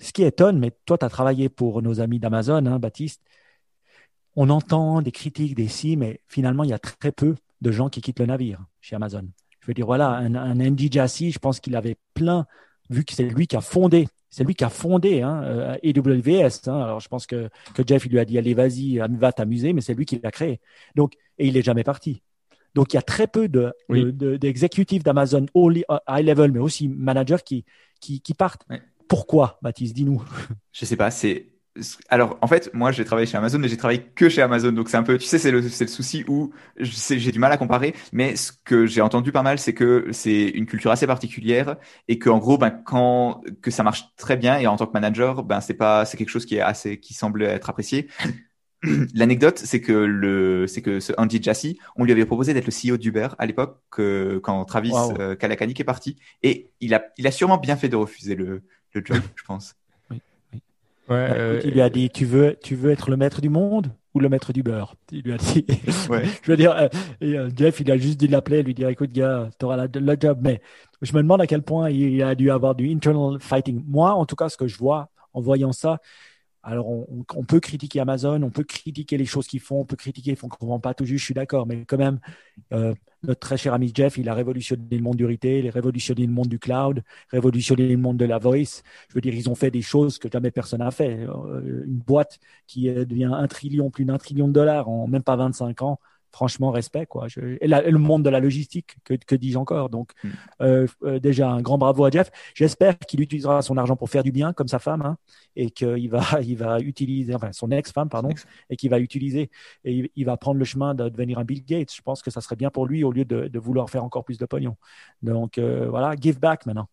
ce qui étonne, mais toi, tu as travaillé pour nos amis d'Amazon, hein, Baptiste, on entend des critiques, des si, mais finalement, il y a très peu de gens qui quittent le navire chez Amazon. Je veux dire, voilà, un, un Andy Jassy, je pense qu'il avait plein, vu que c'est lui qui a fondé c'est lui qui a fondé hein, euh, AWS. Hein. Alors je pense que, Jeff il lui a dit allez vas-y va t'amuser, mais c'est lui qui l'a créé. Donc et il est jamais parti. Donc il y a très peu de, d'exécutifs d'Amazon high level, mais aussi managers qui qui, qui partent. Pourquoi, Baptiste Dis-nous.
Je sais pas. C'est alors, en fait, moi, j'ai travaillé chez Amazon, mais j'ai travaillé que chez Amazon. Donc, c'est un peu, tu sais, c'est le, le souci où j'ai du mal à comparer. Mais ce que j'ai entendu pas mal, c'est que c'est une culture assez particulière et que, en gros, ben, quand, que ça marche très bien et en tant que manager, ben, c'est pas, c'est quelque chose qui est assez, qui semble être apprécié. L'anecdote, c'est que le, c'est que ce Andy Jassy, on lui avait proposé d'être le CEO d'Uber à l'époque, que, quand Travis wow. Euh, Kalakanik est parti. Et il a, il a sûrement bien fait de refuser le, le job, je pense.
Ouais, bah, euh, il lui a dit tu veux, tu veux être le maître du monde ou le maître du beurre Il lui a dit. Ouais. je veux dire, euh, et, euh, Jeff, il a juste dû l'appeler, lui dire écoute, gars, tu auras le job. Mais je me demande à quel point il a dû avoir du internal fighting. Moi, en tout cas, ce que je vois en voyant ça, alors, on, peut critiquer Amazon, on peut critiquer les choses qu'ils font, on peut critiquer, ils ne vend pas tout juste, je suis d'accord, mais quand même, euh, notre très cher ami Jeff, il a révolutionné le monde du retail, il a révolutionné le monde du cloud, révolutionné le monde de la voice. Je veux dire, ils ont fait des choses que jamais personne n'a fait. Euh, une boîte qui devient un trillion, plus d'un trillion de dollars en même pas 25 ans, franchement, respect. Quoi. Je, et, le monde de la logistique, que, que dis-je encore Donc, mm. euh, euh, déjà, un grand bravo à Jeff. J'espère qu'il utilisera son argent pour faire du bien, comme sa femme, hein, et qu'il va, il va utiliser, enfin, son ex-femme, pardon, et qu'il va utiliser, et il, va prendre le chemin de devenir un Bill Gates. Je pense que ça serait bien pour lui au lieu de, de vouloir faire encore plus de pognon. Donc, euh, voilà, give back maintenant.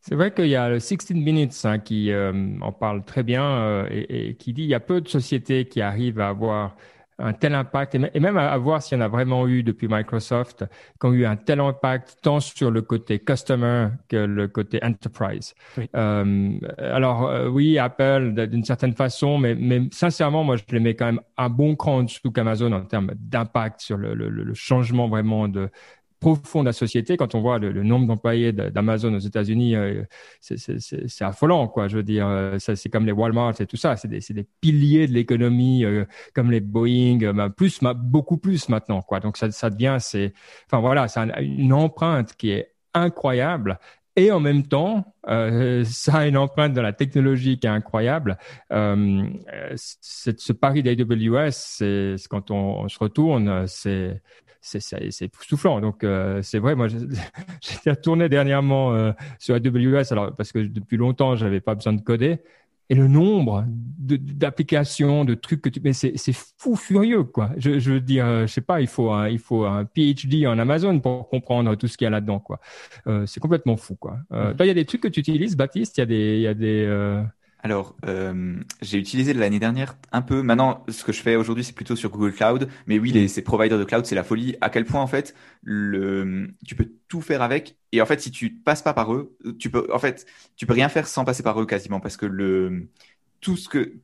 C'est vrai qu'il y a le 16 Minutes hein, qui en parle très bien et, et, qui dit il y a peu de sociétés qui arrivent à avoir un tel impact, et même à, voir s'il y en a vraiment eu depuis Microsoft, qui ont eu un tel impact tant sur le côté customer que le côté enterprise. Oui. Euh, alors euh, oui, Apple d'une certaine façon, mais, mais sincèrement, moi je les mets quand même un bon cran en dessous qu'Amazon en termes d'impact sur le, le, le, changement vraiment de, profond de la société. Quand on voit le, nombre d'employés d'Amazon aux États-Unis, euh, c'est affolant, quoi. Je veux dire, euh, c'est comme les Walmart et tout ça. C'est des, des, piliers de l'économie, euh, comme les Boeing, plus, beaucoup plus maintenant, quoi. Donc ça, ça devient, c'est, enfin voilà, c'est une empreinte qui est incroyable. Et en même temps, euh, ça a une empreinte dans la technologie qui est incroyable. Euh, ce pari d'AWS, quand on, on, se retourne, c'est c'est soufflant. Donc euh, c'est vrai, moi j'étais retourné dernièrement euh, sur AWS, alors parce que depuis longtemps j'avais pas besoin de coder. Et le nombre d'applications, de, trucs que tu, mais c'est fou furieux quoi. Je, je veux dire, euh, je sais pas, il faut un, il faut un PhD en Amazon pour comprendre tout ce qu'il y a là-dedans quoi. Euh, c'est complètement fou quoi. Euh, mmh. Toi, il y a des trucs que tu utilises, Baptiste? Il y a des, il y a des euh,
alors, euh, j'ai utilisé l'année dernière un peu. Maintenant, ce que je fais aujourd'hui, c'est plutôt sur Google Cloud. Mais oui, les, ces providers de cloud, c'est la folie. À quel point, en fait, le, tu peux tout faire avec. Et en fait, si tu passes pas par eux, tu peux, en fait, tu peux rien faire sans passer par eux quasiment, parce que le, tout ce que,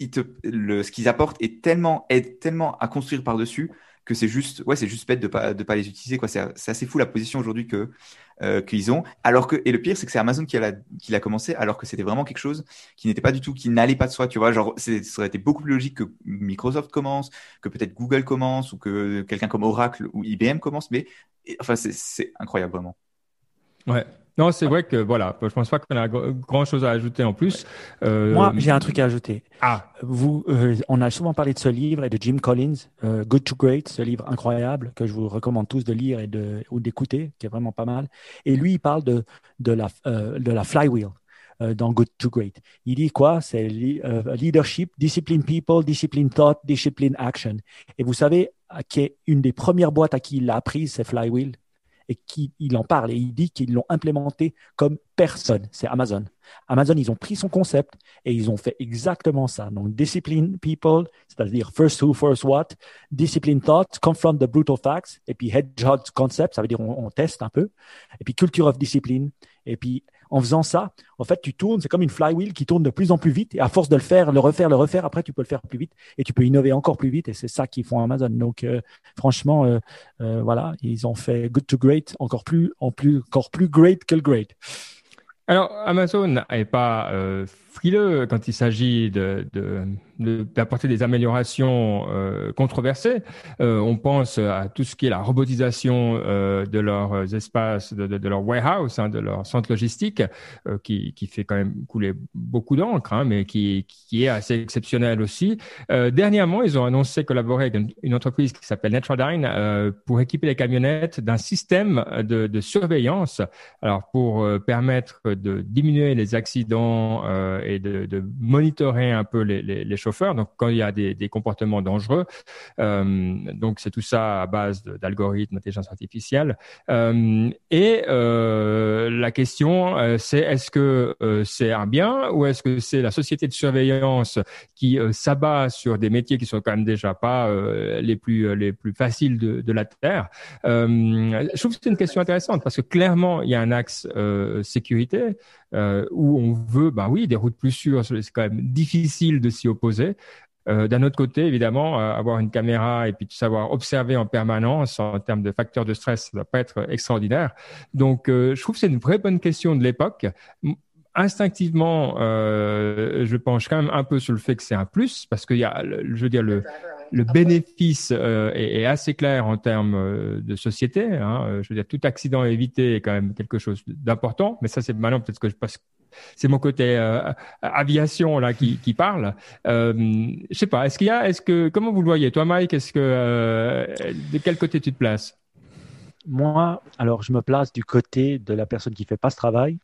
ils te, le, ce qu'ils apportent est tellement, aide tellement à construire par dessus que c'est juste, ouais, c'est juste bête de pas de pas les utiliser quoi. C'est assez fou la position aujourd'hui que euh, qu'ils ont. Alors que et le pire c'est que c'est Amazon qui a qui l'a commencé alors que c'était vraiment quelque chose qui n'était pas du tout, qui n'allait pas de soi. Tu vois, genre ça aurait été beaucoup plus logique que Microsoft commence, que peut-être Google commence ou que quelqu'un comme Oracle ou IBM commence. Mais enfin c'est incroyable vraiment.
Ouais, non, c'est vrai que voilà, je pense pas qu'on a grand chose à ajouter en plus.
Euh, Moi, j'ai un truc à ajouter.
Ah.
Vous, euh, on a souvent parlé de ce livre et de Jim Collins, euh, Good to Great, ce livre incroyable que je vous recommande tous de lire et de ou d'écouter, qui est vraiment pas mal. Et lui, il parle de de la de la flywheel dans Good to Great. Il dit quoi? C'est leadership, discipline people, discipline thought, discipline action. Et vous savez, qui est une des premières boîtes à qui il l'a appris, c'est Flywheel et qui il en parle et il dit qu'ils l'ont implémenté comme personne. C'est Amazon. Amazon, ils ont pris son concept et ils ont fait exactement ça. Donc, discipline people, c'est-à-dire first who, first what, discipline thought, confront the brutal facts, et puis hedgehog concept, ça veut dire on teste un peu, et puis culture of discipline, et puis en faisant ça, en fait, tu tournes, c'est comme une flywheel qui tourne de plus en plus vite. Et à force de le faire, le refaire, le refaire, après, tu peux le faire plus vite et tu peux innover encore plus vite. Et c'est ça qu'ils font Amazon. Donc, euh, franchement, euh, euh, voilà, ils ont fait good to great encore plus, en plus, encore plus great que le great.
Alors, Amazon n'est pas frileux quand il s'agit de, de d'apporter des améliorations euh, controversées. Euh, on pense à tout ce qui est la robotisation euh, de leurs espaces, de, de, de leur warehouse, hein, de leur centre logistique, qui, qui fait quand même couler beaucoup d'encre, hein, mais qui, qui est assez exceptionnel aussi. Dernièrement, ils ont annoncé collaborer avec une, entreprise qui s'appelle Netrodyne euh, pour équiper les camionnettes d'un système de, de, surveillance, alors pour permettre de diminuer les accidents et de, monitorer un peu les, choses donc, quand il y a des, comportements dangereux, euh, donc c'est tout ça à base d'algorithmes d'intelligence artificielle. Euh, et euh, la question, c'est est-ce que c'est un bien ou est-ce que c'est la société de surveillance qui s'abat sur des métiers qui sont quand même déjà pas les plus les plus faciles de, de la terre? Je trouve que c'est une question intéressante parce que clairement il y a un axe sécurité où on veut, ben oui, des routes plus sûres. C'est quand même difficile de s'y opposer euh, d'un autre côté, évidemment, euh, avoir une caméra et puis savoir observer en permanence en termes de facteurs de stress, ça ne doit pas être extraordinaire. Donc, euh, je trouve que c'est une vraie bonne question de l'époque. Instinctivement, je penche quand même un peu sur le fait que c'est un plus parce qu'il y a, je veux dire, le, le bénéfice est, assez clair en termes de société. Hein. Je veux dire, tout accident évité est quand même quelque chose d'important. Mais ça, c'est maintenant peut-être que je passe c'est mon côté euh, aviation là qui, qui parle. Euh, je sais pas. Est-ce qu'il y a, est-ce que, comment vous le voyez, toi, Mike Est-ce que euh, de quel côté tu te places?
Moi, alors je me place du côté de la personne qui fait pas ce travail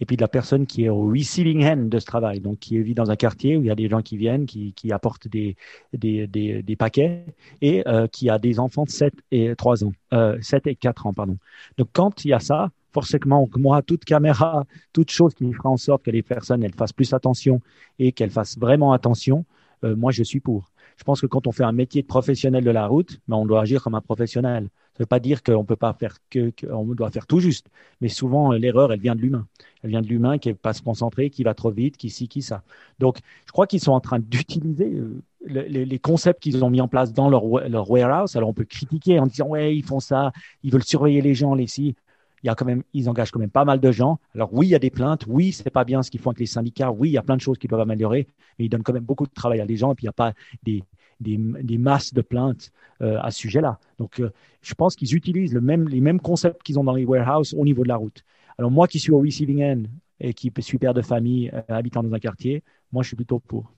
et puis de la personne qui est au receiving end de ce travail, donc qui vit dans un quartier où il y a des gens qui viennent, qui, qui apportent des, des, des, des paquets et euh, qui a des enfants de 7 et 3 ans, euh, 7 et 4 ans, pardon. Donc quand il y a ça, forcément, moi, toute caméra, toute chose qui fera en sorte que les personnes elles fassent plus attention et qu'elles fassent vraiment attention, euh, moi, je suis pour. Je pense que quand on fait un métier de professionnel de la route, ben, on doit agir comme un professionnel. Ça ne veut pas dire qu'on peut pas faire que, qu'on doit faire tout juste, mais souvent l'erreur, elle vient de l'humain. Elle vient de l'humain qui ne pas se concentrer, qui va trop vite, qui ci, qui ça. Donc, je crois qu'ils sont en train d'utiliser euh, les, concepts qu'ils ont mis en place dans leur, leur warehouse. Alors, on peut critiquer en disant ouais, ils font ça, ils veulent surveiller les gens, les si il y a quand même, ils engagent quand même pas mal de gens. Alors oui, il y a des plaintes. Oui, c'est pas bien ce qu'ils font avec les syndicats. Oui, il y a plein de choses qui doivent améliorer, mais ils donnent quand même beaucoup de travail à des gens. Et puis il n'y a pas des, des, des, masses de plaintes euh, à ce sujet-là. Donc, euh, je pense qu'ils utilisent le même, les mêmes concepts qu'ils ont dans les warehouses au niveau de la route. Alors moi, qui suis au receiving end et qui suis père de famille euh, habitant dans un quartier, moi, je suis plutôt pour.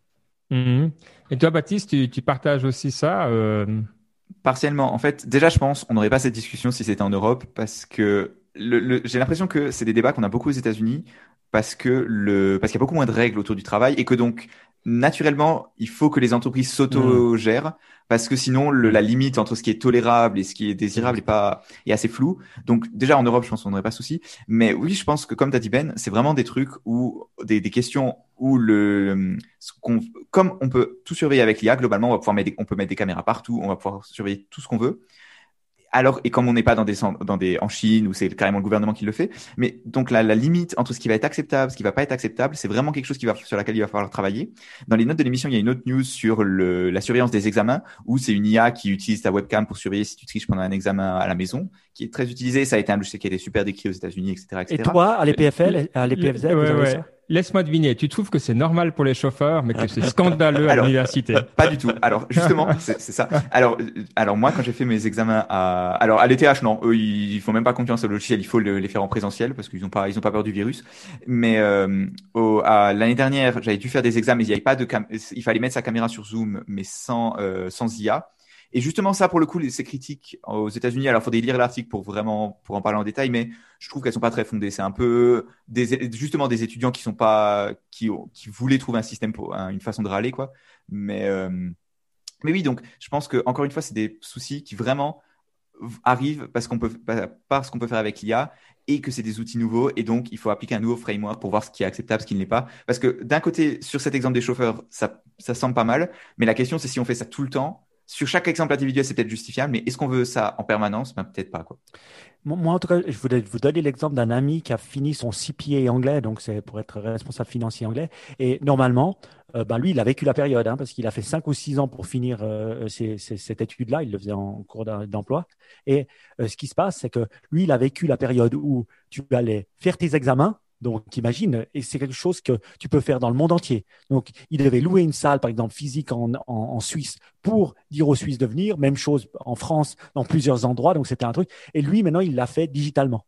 Mm-hmm. Et toi, Baptiste, tu, tu partages aussi ça
Partiellement. En fait, déjà, je pense, on n'aurait pas cette discussion si c'était en Europe, parce que le, j'ai l'impression que c'est des débats qu'on a beaucoup aux États-Unis parce que le parce qu'il y a beaucoup moins de règles autour du travail et que donc naturellement il faut que les entreprises s'auto-gèrent parce que sinon le, la limite entre ce qui est tolérable et ce qui est désirable est pas est assez floue. Donc déjà en Europe je pense qu'on n'aurait pas souci, mais oui je pense que comme t'as dit Ben c'est vraiment des trucs où des, des questions où le ce qu'on comme on peut tout surveiller avec l'IA globalement on va pouvoir mettre on peut mettre des caméras partout on va pouvoir surveiller tout ce qu'on veut alors, et comme on n'est pas dans des, dans des, en Chine où c'est carrément le gouvernement qui le fait, mais donc la, la limite entre ce qui va être acceptable, ce qui va pas être acceptable, c'est vraiment quelque chose qui va, sur laquelle il va falloir travailler. Dans les notes de l'émission, il y a une autre news sur le, la surveillance des examens où c'est une IA qui utilise ta webcam pour surveiller si tu triches pendant un examen à la maison, qui est très utilisé. Ça a été un logiciel qui a été super décrit aux États-Unis, etc., etc.
Et toi, à l'EPFL, à l'EPFZ, vous avez ça?
Laisse-moi deviner, tu trouves que c'est normal pour les chauffeurs, mais que c'est scandaleux à l'université?
Pas du tout. Alors justement, c'est ça. Alors, alors moi, quand j'ai fait mes examens à, alors à l'ETH, non, eux, ils font même pas confiance au logiciel, il faut les faire en présentiel parce qu'ils ont pas, ils ont pas peur du virus. Mais euh, l'année dernière, j'avais dû faire des examens, il y avait pas de, il fallait mettre sa caméra sur Zoom, mais sans euh, sans IA. Et justement, ça, pour le coup, ces critiques aux États-Unis, alors il faudrait lire l'article pour vraiment pour en parler en détail, mais je trouve qu'elles sont pas très fondées. C'est un peu des, justement des étudiants qui sont pas qui, qui voulaient trouver un système pour une façon de râler, quoi. Mais euh, mais oui, donc je pense que encore une fois, c'est des soucis qui vraiment arrivent parce qu'on peut parce qu'on peut faire avec l'IA et que c'est des outils nouveaux et donc il faut appliquer un nouveau framework pour voir ce qui est acceptable, ce qui ne l'est pas. Parce que d'un côté, sur cet exemple des chauffeurs, ça, ça semble pas mal, mais la question c'est si on fait ça tout le temps, sur chaque exemple individuel, c'est peut-être justifiable, mais est-ce qu'on veut ça en permanence? Ben, Peut-être pas.
Moi, en tout cas, je voudrais vous donner l'exemple d'un ami qui a fini son CPA anglais, donc c'est pour être responsable financier anglais. Et normalement, euh, ben lui, il a vécu la période, hein, parce qu'il a fait cinq ou six ans pour finir euh, cette étude-là. Il le faisait en cours d'emploi. Et euh, ce qui se passe, c'est que lui, il a vécu la période où tu allais faire tes examens, donc, imagine, et c'est quelque chose que tu peux faire dans le monde entier. Donc, il devait louer une salle, par exemple, physique en, en, Suisse pour dire aux Suisses de venir. Même chose en France, dans plusieurs endroits. Donc, c'était un truc. Et lui, maintenant, il l'a fait digitalement.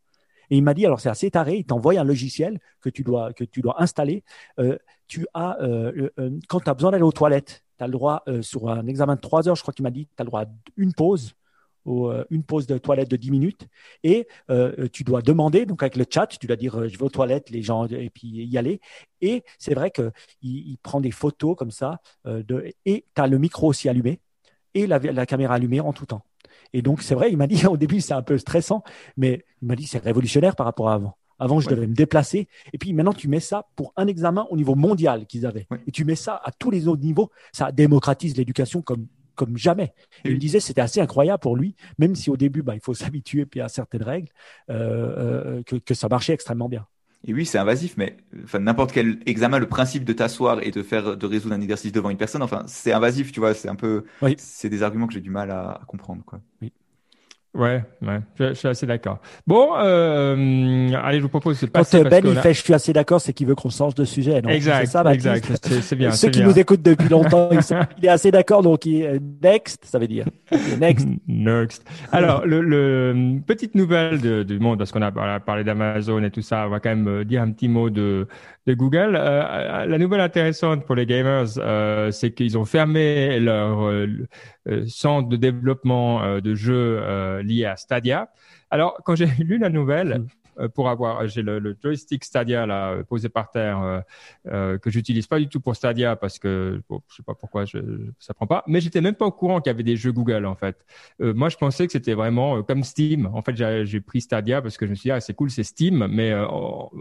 Et il m'a dit, alors c'est assez taré, il t'envoie un logiciel que tu dois, que tu dois installer. Euh, tu as, euh, euh, quand tu as besoin d'aller aux toilettes, tu as le droit, sur un examen de trois heures, je crois qu'il m'a dit, tu as le droit à une pause euh, une pause de toilette de 10 minutes et euh, tu dois demander, donc avec le chat, tu dois dire euh, je vais aux toilettes, les gens, et puis y aller. Et c'est vrai qu'il il prend des photos comme ça de, et tu as le micro aussi allumé et la, la caméra allumée en tout temps. Et donc, c'est vrai, il m'a dit au début, c'est un peu stressant, mais il m'a dit c'est révolutionnaire par rapport à avant. Avant, je devais me déplacer. Et puis maintenant, tu mets ça pour un examen au niveau mondial qu'ils avaient. Et tu mets ça à tous les autres niveaux. Ça démocratise l'éducation comme comme jamais. Et il disait c'était assez incroyable pour lui, même si au début, bah, il faut s'habituer puis à certaines règles, euh, euh, que, que, ça marchait extrêmement bien.
Et oui, c'est invasif, mais enfin, n'importe quel examen, le principe de t'asseoir et de faire, de résoudre un exercice devant une personne, enfin, c'est invasif, tu vois, c'est un peu, c'est des arguments que j'ai du mal à, à comprendre, quoi.
Oui.
Ouais, ouais, je, suis assez d'accord. Bon, euh, allez, je vous propose de passer.
Quand Ben il fait, je suis assez d'accord, c'est qu'il veut qu'on change de sujet. Non?
Exact,
ça,
exact. C'est bien.
Ceux qui
bien.
nous écoutent depuis longtemps, il est assez d'accord, donc il, next, ça veut dire next.
next. Alors, le, le petite nouvelle de, du monde, parce qu'on a parlé d'Amazon et tout ça, on va quand même euh, dire un petit mot de de Google. Euh, la nouvelle intéressante pour les gamers, euh, c'est qu'ils ont fermé leur euh, centre de développement de jeux liés à Stadia. Alors, quand j'ai lu la nouvelle, hmm. Euh, pour avoir, j'ai le, joystick Stadia là euh, posé par terre euh, euh, que j'utilise pas du tout pour Stadia parce que bon, je sais pas pourquoi je, ça prend pas. Mais j'étais même pas au courant qu'il y avait des jeux Google en fait. Euh, moi, je pensais que c'était vraiment comme Steam. En fait, j'ai pris Stadia parce que je me suis dit ah c'est cool, c'est Steam, mais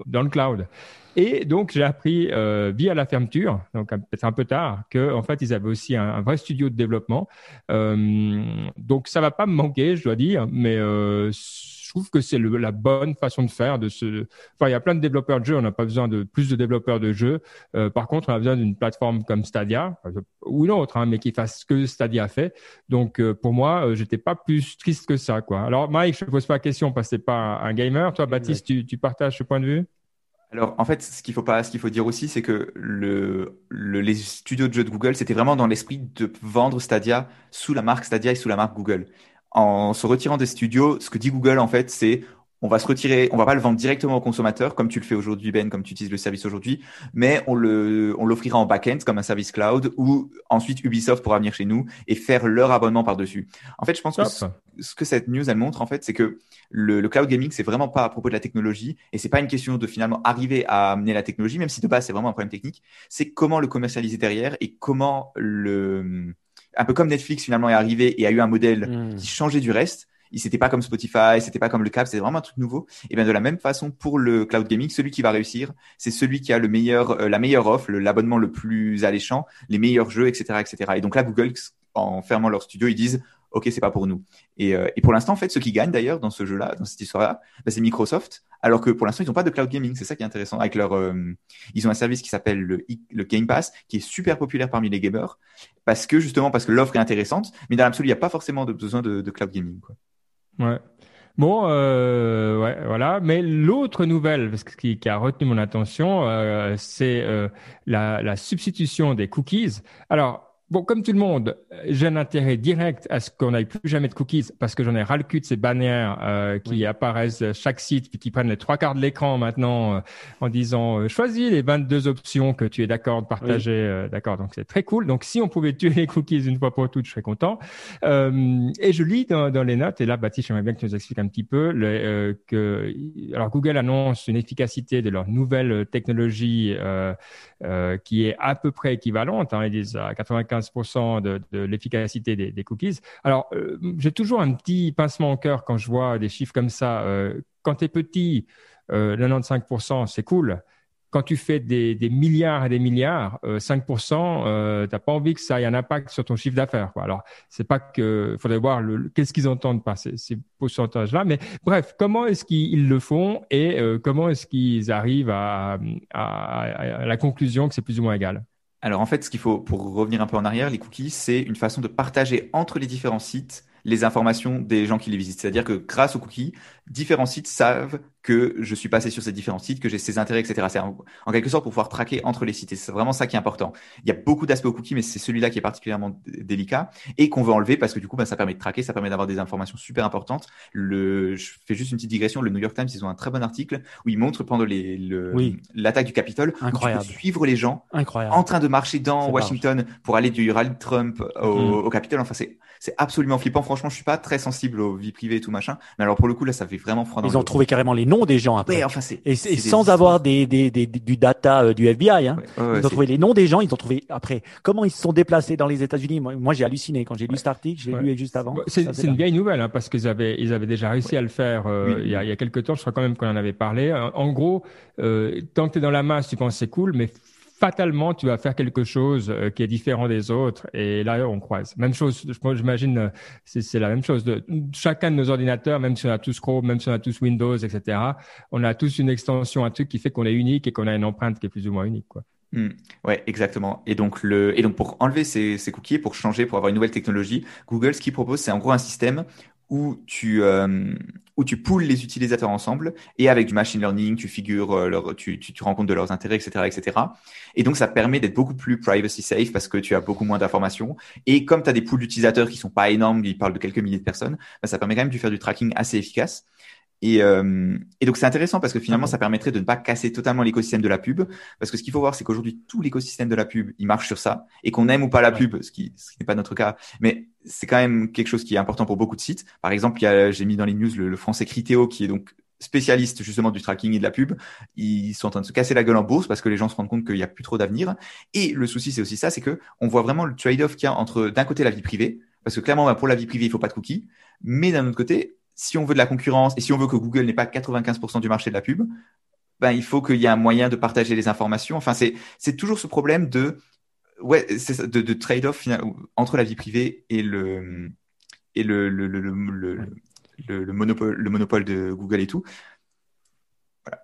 dans le cloud. Et donc j'ai appris via la fermeture, donc peut-être un peu tard, que en fait ils avaient aussi un, un vrai studio de développement. donc ça va pas me manquer, je dois dire, mais trouve que c'est la bonne façon de faire. De ce... Enfin, il y a plein de développeurs de jeux. On n'a pas besoin de plus de développeurs de jeux. Euh, par contre, on a besoin d'une plateforme comme Stadia ou une autre, hein, mais qui fasse ce que Stadia fait. Donc, euh, pour moi, euh, j'étais pas plus triste que ça, quoi. Alors, Mike, je te pose pas la question parce que pas un gamer. Toi, Baptiste, tu, tu partages ce point de vue?
Alors, en fait, ce qu'il faut pas, ce qu'il faut dire aussi, c'est que le, le, les studios de jeux de Google, c'était vraiment dans l'esprit de vendre Stadia sous la marque Stadia et sous la marque Google en se retirant des studios, ce que dit Google en fait, c'est on va se retirer, on va pas le vendre directement au consommateur comme tu le fais aujourd'hui Ben, comme tu utilises le service aujourd'hui, mais on le, on l'offrira en back-end comme un service cloud ou ensuite Ubisoft pourra venir chez nous et faire leur abonnement par dessus. En fait, je pense que ce, que cette news elle montre en fait, c'est que le, le, cloud gaming c'est vraiment pas à propos de la technologie et c'est pas une question de finalement arriver à amener la technologie, même si de base c'est vraiment un problème technique. C'est comment le commercialiser derrière et comment le un peu comme Netflix finalement est arrivé et a eu un modèle hmm. qui changeait du reste. Il c'était pas comme Spotify, c'était pas comme le Cap, c'était vraiment un truc nouveau. Et bien de la même façon pour le cloud gaming, celui qui va réussir, c'est celui qui a le meilleur, euh, la meilleure offre, l'abonnement le, plus alléchant, les meilleurs jeux, etc., etc. Et donc là, Google, en fermant leur studio, ils disent ok, c'est pas pour nous. Et, et pour l'instant, en fait, ceux qui gagnent d'ailleurs dans ce jeu-là, dans cette histoire-là, bah, c'est Microsoft, alors que pour l'instant, ils n'ont pas de cloud gaming. C'est ça qui est intéressant. Avec leur, ils ont un service qui s'appelle le, le Game Pass, qui est super populaire parmi les gamers, parce que justement, parce que l'offre est intéressante, mais dans l'absolu, il n'y a pas forcément de besoin de, de cloud gaming. Quoi.
Ouais. Bon, euh, ouais, voilà. Mais l'autre nouvelle, parce que, qui, qui, a retenu mon attention, euh, c'est euh, la, la, substitution des cookies. Alors, Bon, comme tout le monde, j'ai un intérêt direct à ce qu'on n'aille plus jamais de cookies parce que j'en ai ras le cul de ces bannières euh, qui apparaissent chaque site puis qui prennent les trois quarts de l'écran maintenant euh, en disant euh, choisis les 22 options que tu es d'accord de partager. Euh, d'accord, donc c'est très cool. Donc si on pouvait tuer les cookies une fois pour toutes, je serais content. et je lis dans, dans, les notes et là, Baptiste, j'aimerais bien que tu nous expliques un petit peu le, que alors Google annonce une efficacité de leur nouvelle technologie qui est à peu près équivalente. Hein, ils disent à 95 de, de l'efficacité des, cookies. Alors, euh, j'ai toujours un petit pincement au cœur quand je vois des chiffres comme ça. Euh, quand tu es petit, euh, 95%, c'est cool. Quand tu fais des, milliards et des milliards, 5%, euh, t'as pas envie que ça ait un impact sur ton chiffre d'affaires. Alors, c'est pas que faudrait voir qu'est-ce qu'ils entendent par ces, pourcentages-là, mais bref, comment est-ce qu'ils le font et comment est-ce qu'ils arrivent à, à la conclusion que c'est plus ou moins égal?
Alors en fait, ce qu'il faut, pour revenir un peu en arrière, les cookies, c'est une façon de partager entre les différents sites les informations des gens qui les visitent. C'est-à-dire que grâce aux cookies, différents sites savent que je suis passé sur ces différents sites, que j'ai ces intérêts, etc. C'est en, quelque sorte pour pouvoir traquer entre les sites. Et c'est vraiment ça qui est important. Il y a beaucoup d'aspects aux cookies, mais c'est celui-là qui est particulièrement délicat et qu'on veut enlever parce que du coup, ben, ça permet de traquer, ça permet d'avoir des informations super importantes. Le, je fais juste une petite digression. Le New York Times, ils ont un très bon article où ils montrent pendant les, l'attaque du Capitole,
Incroyable.
suivre les gens
Incroyable.
en train de marcher dans Washington pour aller du rallye Trump au, mm. au Capitole. Enfin, c'est, c'est absolument flippant. Franchement, je suis pas très sensible aux vies privées et tout machin. Mais alors, pour le coup, là, ça fait vraiment froid dans
Ils ont trouvé carrément les noms des gens après.
Ouais, enfin,
et, sans avoir des, des, des, du data euh, du FBI. Hein. ils ont trouvé les noms des gens, ils ont trouvé après comment ils se sont déplacés dans les États-Unis. Moi, moi j'ai halluciné quand j'ai lu cet article, j'ai lu juste avant.
C'est une vieille nouvelle hein, parce qu'ils avaient, ils avaient déjà réussi à le faire euh, il, y a, il y a quelques temps. Je crois quand même qu'on en avait parlé. En, gros, euh, tant que tu es dans la masse, tu penses c'est cool, mais fatalement, tu vas faire quelque chose euh, qui est différent des autres. Et là, on croise. Même chose, j'imagine, euh, c'est la même chose. De, chacun de nos ordinateurs, même si on a tous Chrome, même si on a tous Windows, etc., on a tous une extension, un truc qui fait qu'on est unique et qu'on a une empreinte qui est plus ou moins unique. Quoi.
Hmm. ouais, exactement. Et donc le et donc pour enlever ces, ces cookies, pour changer, pour avoir une nouvelle technologie, Google ce qu'il propose, c'est en gros un système où tu euh, où tu poules les utilisateurs ensemble et avec du machine learning, tu figures euh, leur, tu, tu, tu rends compte de leurs intérêts, etc., etc. Et donc ça permet d'être beaucoup plus privacy safe parce que tu as beaucoup moins d'informations. Et comme tu as des poules d'utilisateurs qui sont pas énormes, ils parlent de quelques milliers de personnes, bah, ça permet quand même de faire du tracking assez efficace. Et, euh, et, donc c'est intéressant parce que finalement ça permettrait de ne pas casser totalement l'écosystème de la pub parce que ce qu'il faut voir c'est qu'aujourd'hui tout l'écosystème de la pub il marche sur ça et qu'on aime ou pas la pub ce qui, ce qui n'est pas notre cas mais c'est quand même quelque chose qui est important pour beaucoup de sites par exemple j'ai mis dans les news le, français Criteo qui est donc spécialiste justement du tracking et de la pub, ils sont en train de se casser la gueule en bourse parce que les gens se rendent compte qu'il n'y a plus trop d'avenir. Et le souci, c'est aussi ça, c'est que on voit vraiment le trade-off qu'il y a entre d'un côté la vie privée, parce que clairement, bah, pour la vie privée, il faut pas de cookies, mais d'un autre côté, si on veut de la concurrence et si on veut que Google n'ait pas 95% du marché de la pub, ben, il faut qu'il y ait un moyen de partager les informations. Enfin, c'est toujours ce problème de, ouais, c'est de, de trade-off entre la vie privée et le, et le, le, le, le, le, monopole, le monopole de Google et tout.
Voilà.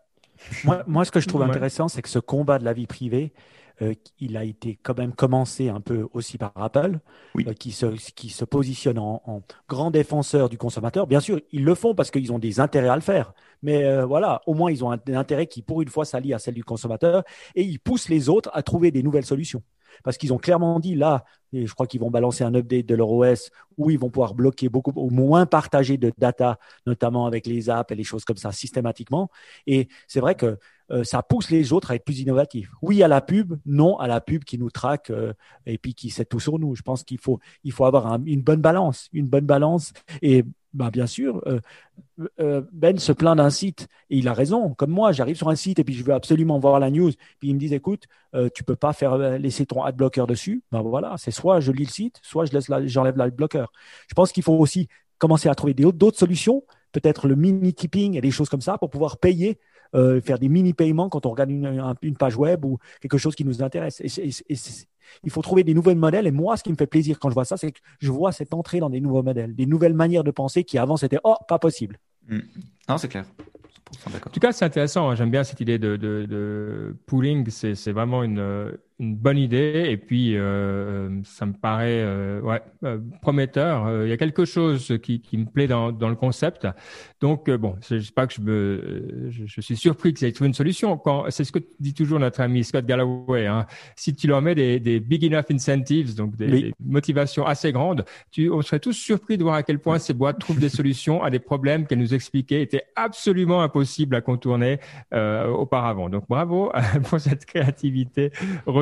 Moi, moi, ce que je trouve intéressant, c'est que ce combat de la vie privée, euh, il a été quand même commencé un peu aussi par Apple, euh, qui, se, qui se positionne en, en, grand défenseur du consommateur. Bien sûr, ils le font parce qu'ils ont des intérêts à le faire. Mais euh, voilà, au moins, ils ont un, intérêt qui, pour une fois, s'allie à celle du consommateur et ils poussent les autres à trouver des nouvelles solutions parce qu'ils ont clairement dit là, et je crois qu'ils vont balancer un update de leur OS où ils vont pouvoir bloquer beaucoup, au moins partager de data, notamment avec les apps et les choses comme ça systématiquement. Et c'est vrai que euh, ça pousse les autres à être plus innovatifs. Oui à la pub, non à la pub qui nous traque euh, et puis qui sait tout sur nous. Je pense qu'il faut, il faut avoir une bonne balance, une bonne balance. Et bah, bien sûr, euh, Ben se plaint d'un site et il a raison. Comme moi, j'arrive sur un site et puis je veux absolument voir la news. Puis ils me disent, écoute, tu peux pas faire laisser ton ad blocker dessus. Ben voilà, c'est soit je lis le site, soit je laisse j'enlève l'ad blocker. Je pense qu'il faut aussi commencer à trouver d'autres solutions, peut-être le mini tipping et des choses comme ça pour pouvoir payer euh, faire des mini paiements quand on regarde une, une, page web ou quelque chose qui nous intéresse. Et, il faut trouver des nouveaux modèles. Et moi, ce qui me fait plaisir quand je vois ça, c'est que je vois cette entrée dans des nouveaux modèles, des nouvelles manières de penser qui avant c'était oh pas possible.
Mm. Non, c'est clair.
En tout cas, c'est intéressant. J'aime bien cette idée de, de, de pooling. C'est vraiment une, une bonne idée et puis euh, ça me paraît euh, ouais, euh, prometteur. Euh, il y a quelque chose qui, qui me plaît dans, dans le concept. Donc bon, je sais pas que je me, je, suis surpris qu'ils aient trouvé une solution. Quand c'est ce que dit toujours notre ami Scott Galloway. Hein, si tu leur mets des, des big enough incentives, donc des, motivations assez grandes, tu, on serait tous surpris de voir à quel point ces boîtes trouvent des solutions à des problèmes qu'elles nous expliquaient étaient absolument impossibles à contourner auparavant. Donc bravo pour cette créativité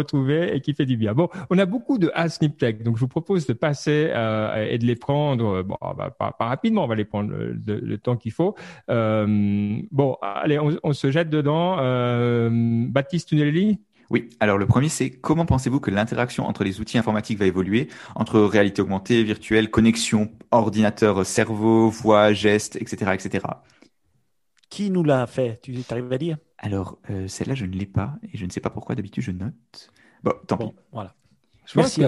trouver et qui fait du bien. Bon, on a beaucoup de Asnip Tech, donc je vous propose de passer euh, et de les prendre, bon, bah, pas, rapidement, on va les prendre le, temps qu'il faut. Euh, bon, allez, on, se jette dedans. Euh, Baptiste Tunelli?
Oui, alors le premier c'est comment pensez-vous que l'interaction entre les outils informatiques va évoluer entre réalité augmentée, virtuelle, connexion, ordinateur, cerveau, voix, gestes, etc., etc.
Qui nous l'a fait? Tu arrives à dire?
Alors celle-là je ne l'ai pas et je ne sais pas pourquoi d'habitude je note. Bon, tant pis.
Voilà.
Je pense que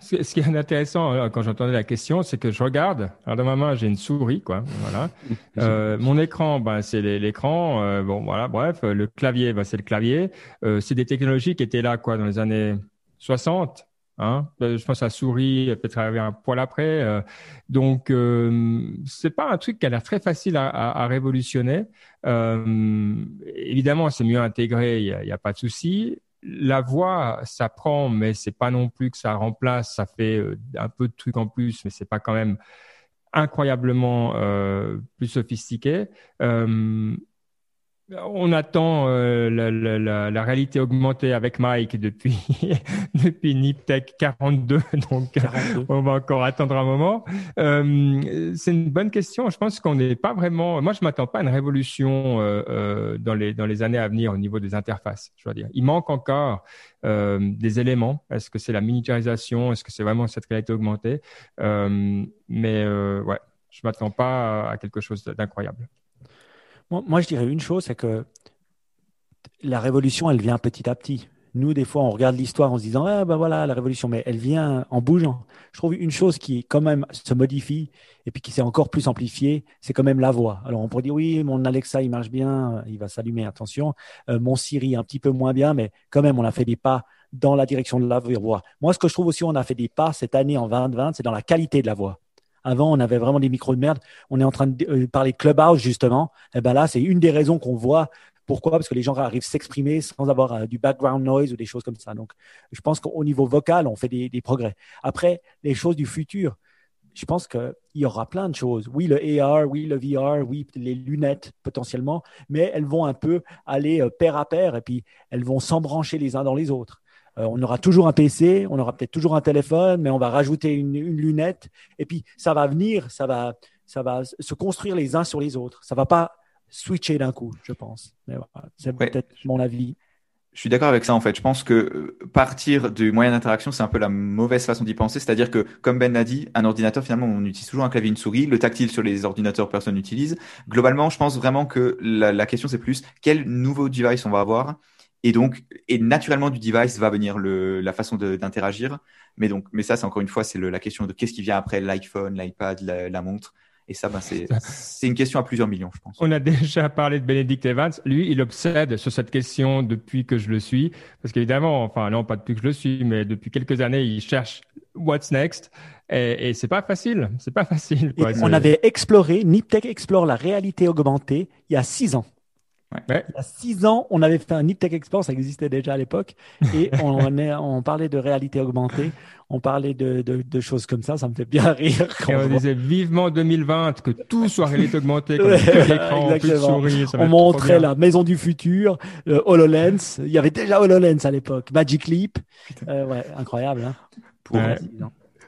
ce qui est intéressant euh, quand j'entendais la question, c'est que je regarde. Alors dans ma main, j'ai une souris, quoi. Voilà. Euh, mon écran, ben c'est l'écran. Euh, bon, voilà. Bref, le clavier, ben, c'est le clavier. Euh, c'est des technologies qui étaient là, quoi, dans les années 60. Hein je pense à souris, peut-être arriver un poil après. Euh, donc, euh, c'est pas un truc qui a l'air très facile à, révolutionner. Euh, évidemment, c'est mieux intégré, il n'y a, pas de souci la voix, ça prend, mais c'est pas non plus que ça remplace. Ça fait euh, un peu de trucs en plus, mais c'est pas quand même incroyablement euh, plus sophistiqué. Euh, on attend euh, la, la, la, réalité augmentée avec Mike depuis depuis Niptech 42, donc on va encore attendre un moment. Euh, c'est une bonne question. Je pense qu'on n'est pas vraiment. Moi, je m'attends pas à une révolution euh, euh, dans les dans les années à venir au niveau des interfaces. Je dois dire, il manque encore euh, des éléments. Est-ce que c'est la miniaturisation? Est-ce que c'est vraiment cette réalité augmentée? Mais ouais, je m'attends pas à quelque chose d'incroyable.
Moi, je dirais une chose, c'est que la révolution, elle vient petit à petit. Nous, des fois, on regarde l'histoire en se disant, ah ben voilà, la révolution, mais elle vient en bougeant. Je trouve une chose qui, quand même, se modifie et puis qui s'est encore plus amplifiée, c'est quand même la voix. Alors, on pourrait dire, oui, mon Alexa, il marche bien, il va s'allumer, attention. Euh, mon Siri, un petit peu moins bien, mais quand même, on a fait des pas dans la direction de la voix. Moi, ce que je trouve aussi, on a fait des pas cette année en 2020, c'est dans la qualité de la voix. Avant, on avait vraiment des micros de merde. On est en train de euh, parler de Clubhouse, justement. Et eh ben là, c'est une des raisons qu'on voit. Pourquoi Parce que les gens arrivent à s'exprimer sans avoir euh, du background noise ou des choses comme ça. Donc, je pense qu'au niveau vocal, on fait des, progrès. Après, les choses du futur, je pense qu'il y aura plein de choses. Oui, le AR, oui, le VR, oui, les lunettes potentiellement, mais elles vont un peu aller euh, pair à pair et puis elles vont s'embrancher les uns dans les autres. Euh, on aura toujours un PC, on aura peut-être toujours un téléphone, mais on va rajouter une, lunette. Et puis, ça va venir, ça va, ça va se construire les uns sur les autres. Ça va pas switcher d'un coup, je pense. c'est peut-être mon avis.
Je suis d'accord avec ça en fait. Je pense que euh, partir du moyen d'interaction, c'est un peu la mauvaise façon d'y penser. C'est-à-dire que, comme Ben l'a dit, un ordinateur, finalement, on utilise toujours un clavier, une souris. Le tactile sur les ordinateurs, personne n'utilise. Globalement, je pense vraiment que la, la question, c'est plus quel nouveau device on va avoir et donc, et naturellement du device va venir le, la façon d'interagir. Mais donc, mais ça, c'est encore une fois, c'est la question de qu'est-ce qui vient après l'iPhone, l'iPad, la, montre. Et ça, ben, c'est une question à plusieurs millions, je pense.
On a déjà parlé de Benedict Evans. Lui, il obsède sur cette question depuis que je le suis. Parce qu'évidemment, enfin, non, pas depuis que je le suis, mais depuis quelques années, il cherche what's next. Et, et c'est pas facile. C'est pas facile.
Quoi. on avait exploré, Niptech explore la réalité augmentée il y a six ans. Ouais. Il y a six ans, on avait fait un Niptech Explore, ça existait déjà à l'époque, et on, on, parlait de réalité augmentée, on parlait de, de, de, choses comme ça, ça me fait bien rire.
Et on, disait vivement 2020, que tout soit réalité augmentée, comme l'écran, plus de souris.
on montrait la maison du futur, euh, HoloLens, il y avait déjà HoloLens à l'époque, Magic Leap, euh, ouais, incroyable. Hein
Pour,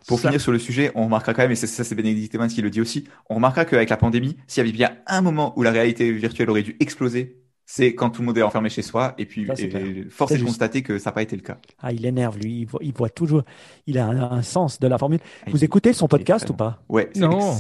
pour finir sur le sujet, on remarquera quand même, et ça c'est Bénédicte Evans qui le dit aussi, on remarquera qu'avec la pandémie, s'il y avait bien un moment où la réalité virtuelle aurait dû exploser, c'est quand tout le monde est enfermé chez soi et puis
Ça,
et force est de constater que ça n'a pas été le cas.
Ah, il énerve, lui. Il voit, il voit toujours. Il a un, un sens de la formule.
Ah,
Vous
il-
écoutez son podcast ou pas?
Ouais, c'est-
Non.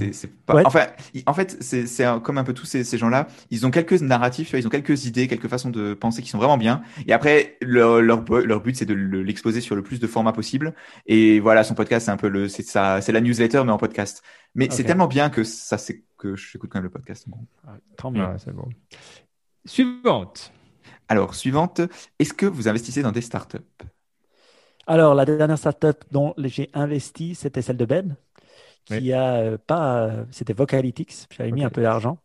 pas.
Ouais.
Enfin, il- en fait, c'est comme un peu tous ces, ces gens-là. Ils ont quelques narratifs, ils ont quelques idées, quelques façons de penser qui sont vraiment bien. Et après, leur leur, but, c'est de le- l'exposer sur le plus de formats possible. Et voilà, son podcast, c'est un peu le, c'est ça, c'est la newsletter mais en podcast. Mais c'est tellement bien que ça, c'est que j'écoute quand même le podcast. Bon.
Ah, Tant mieux.
Ouais, c'est bon. Suivante.
Alors, suivante. Est-ce que vous investissez dans des startups?
Alors, la dernière startup dont j'ai investi, c'était celle de Ben, qui
Oui.
a euh, pas, euh, c'était Vocalytics. J'avais mis un peu d'argent.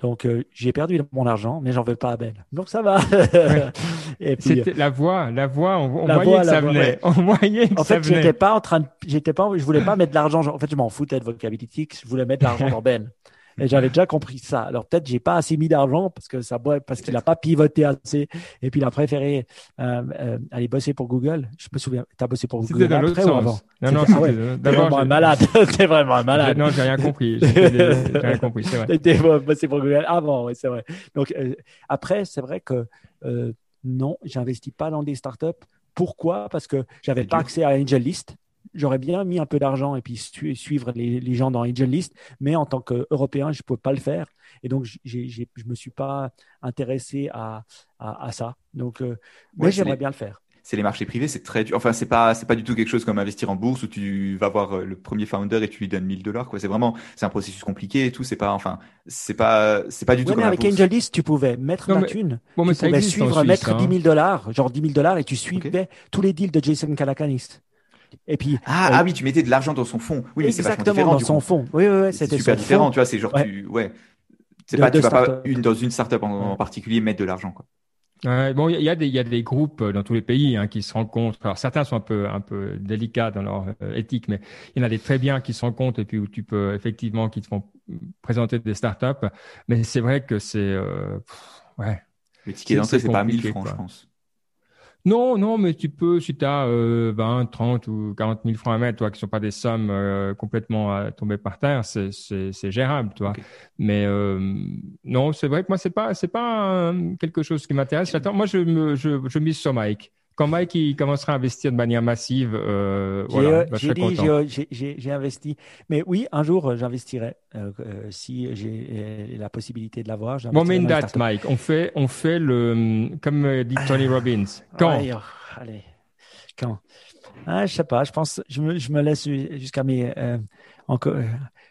Donc, euh, j'ai perdu mon argent, mais j'en veux pas à Ben. Donc, ça va. Et puis,
C'était la voix, la voix, on, on
La
voyait
voix,
que
la
ça
voix,
venait.
ouais.
On voyait que
en
ça
fait, j'étais
venait.
pas en train de, j'étais pas, je voulais pas mettre de l'argent. En fait, je m'en foutais de Vocalytics. Je voulais mettre de l'argent dans Ben. Et j'avais déjà compris ça. Alors peut-être j'ai pas assez mis d'argent parce que ça boit- parce qu'il a pas pivoté assez. Et puis il a préféré euh, euh, aller bosser pour Google. Je me souviens. T'as bossé pour Google
dans
après ou avant?
Non, non,
ah ouais. T'es vraiment un malade. T'es vraiment un malade.
Non, j'ai rien compris. J'ai rien compris, c'est vrai.
T'étais bossé pour Google avant, oui, c'est vrai. Donc euh, après, c'est vrai que euh, non, j'investis pas dans des startups. Pourquoi? Parce que j'avais pas accès à AngelList. J'aurais bien mis un peu d'argent et puis su- suivre les, les gens dans AngelList, mais en tant qu'Européen, je ne pouvais pas le faire. Et donc, je ne me suis pas intéressé à, à, à ça. Donc, euh, mais
Ouais, c'est
j'aimerais
les-
bien le faire.
C'est les marchés privés, c'est très dur. Enfin, c'est pas, c'est pas du tout quelque chose comme investir en bourse où tu vas voir euh, le premier founder et tu lui donnes 1000 dollars, quoi. C'est vraiment, c'est un processus compliqué et tout. C'est pas, enfin, c'est pas, c'est pas du tout
Ouais,
comme
mais avec
bourse.
AngelList, tu pouvais mettre
Non,
la
mais-
thune.
Bon, mais
tu pouvais
existe en
suivre,
Suisse,
mettre
hein.
10 000 dollars, genre 10 000 dollars, et tu suivais tous les deals de Jason Calacanis. Et puis,
Ah,
euh,
ah oui, tu mettais de l'argent dans son fonds. Oui, mais c'est différent.
dans
du
son fond. Oui, oui, c'était
super différent,
fond.
tu vois. C'est genre,
Ouais.
tu, ouais. C'est pas,
de
tu vas pas une dans une startup en, particulier mettre de l'argent, quoi.
Ouais, bon, il y y, a des- il y a des groupes euh, dans tous les pays hein, qui se rencontrent. Alors certains sont un peu un peu délicats dans leur euh, éthique, mais il y en a des très bien qui se rencontrent et puis où tu peux effectivement qui te font présenter des startups. Mais c'est vrai que c'est euh, ouais.
Le ticket
C'est-
d'entrée,
c'est
pas 1000
compliqué,
francs,
quoi.
je pense.
Non, non, mais tu peux, si tu as euh, 20, 30 ou 40 000 francs à mettre, toi, qui sont pas des sommes euh, complètement à tomber par terre, c'est, c'est, c'est gérable, toi. Mais euh, non, c'est vrai que moi, c'est pas, c'est pas euh, quelque chose qui m'intéresse. J'attends, moi, je, me, je, je mise sur Mike. Quand Mike il commencera à investir de manière massive, euh, voilà,
euh,
bah,
j'ai dit, j'ai- investi. Mais oui, un jour, euh, j'investirai. Euh, si j'ai la possibilité de l'avoir,
Bon, mais une date. Mike. On fait, on fait le, comme euh, dit Tony Robbins. Quand?
Ouais, oh, allez, quand? Ah, Je sais pas, je pense, je me, je me laisse jusqu'à mes. euh, encore,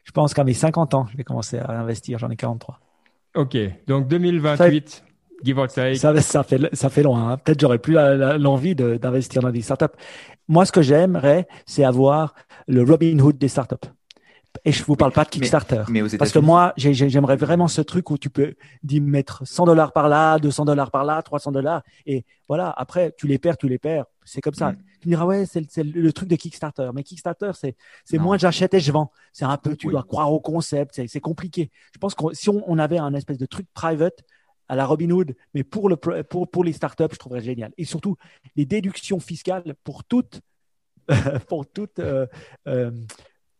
je pense qu'à mes 50 ans, je vais commencer à investir. J'en ai 43.
Ok, donc 2028, give or take.
Ça, ça, fait, ça fait loin. hein. Peut-être j'aurais plus l'envie de- d'investir dans des startups. Moi, ce que j'aimerais, c'est avoir le Robin Hood des startups. Et je vous parle pas de Kickstarter.
Mais aux
Parce que moi, j'ai- j'ai- j'aimerais vraiment ce truc où tu peux d'y mettre 100 dollars par là, 200 dollars par là, 300 dollars. Et voilà, après, tu les perds, tu les perds. C'est comme ça.
Mm.
Tu me diras, ouais, c'est le- truc de Kickstarter. Mais Kickstarter, c'est moins j'achète et je vends. C'est un peu, tu
Oui.
dois croire au concept. C'est c'est compliqué. Je pense que si on, on avait un espèce de truc private à la Robinhood, mais pour, le, pr- pour, pour les startups, je trouverais génial. Et surtout, les déductions fiscales pour toutes, pour toutes, euh, euh,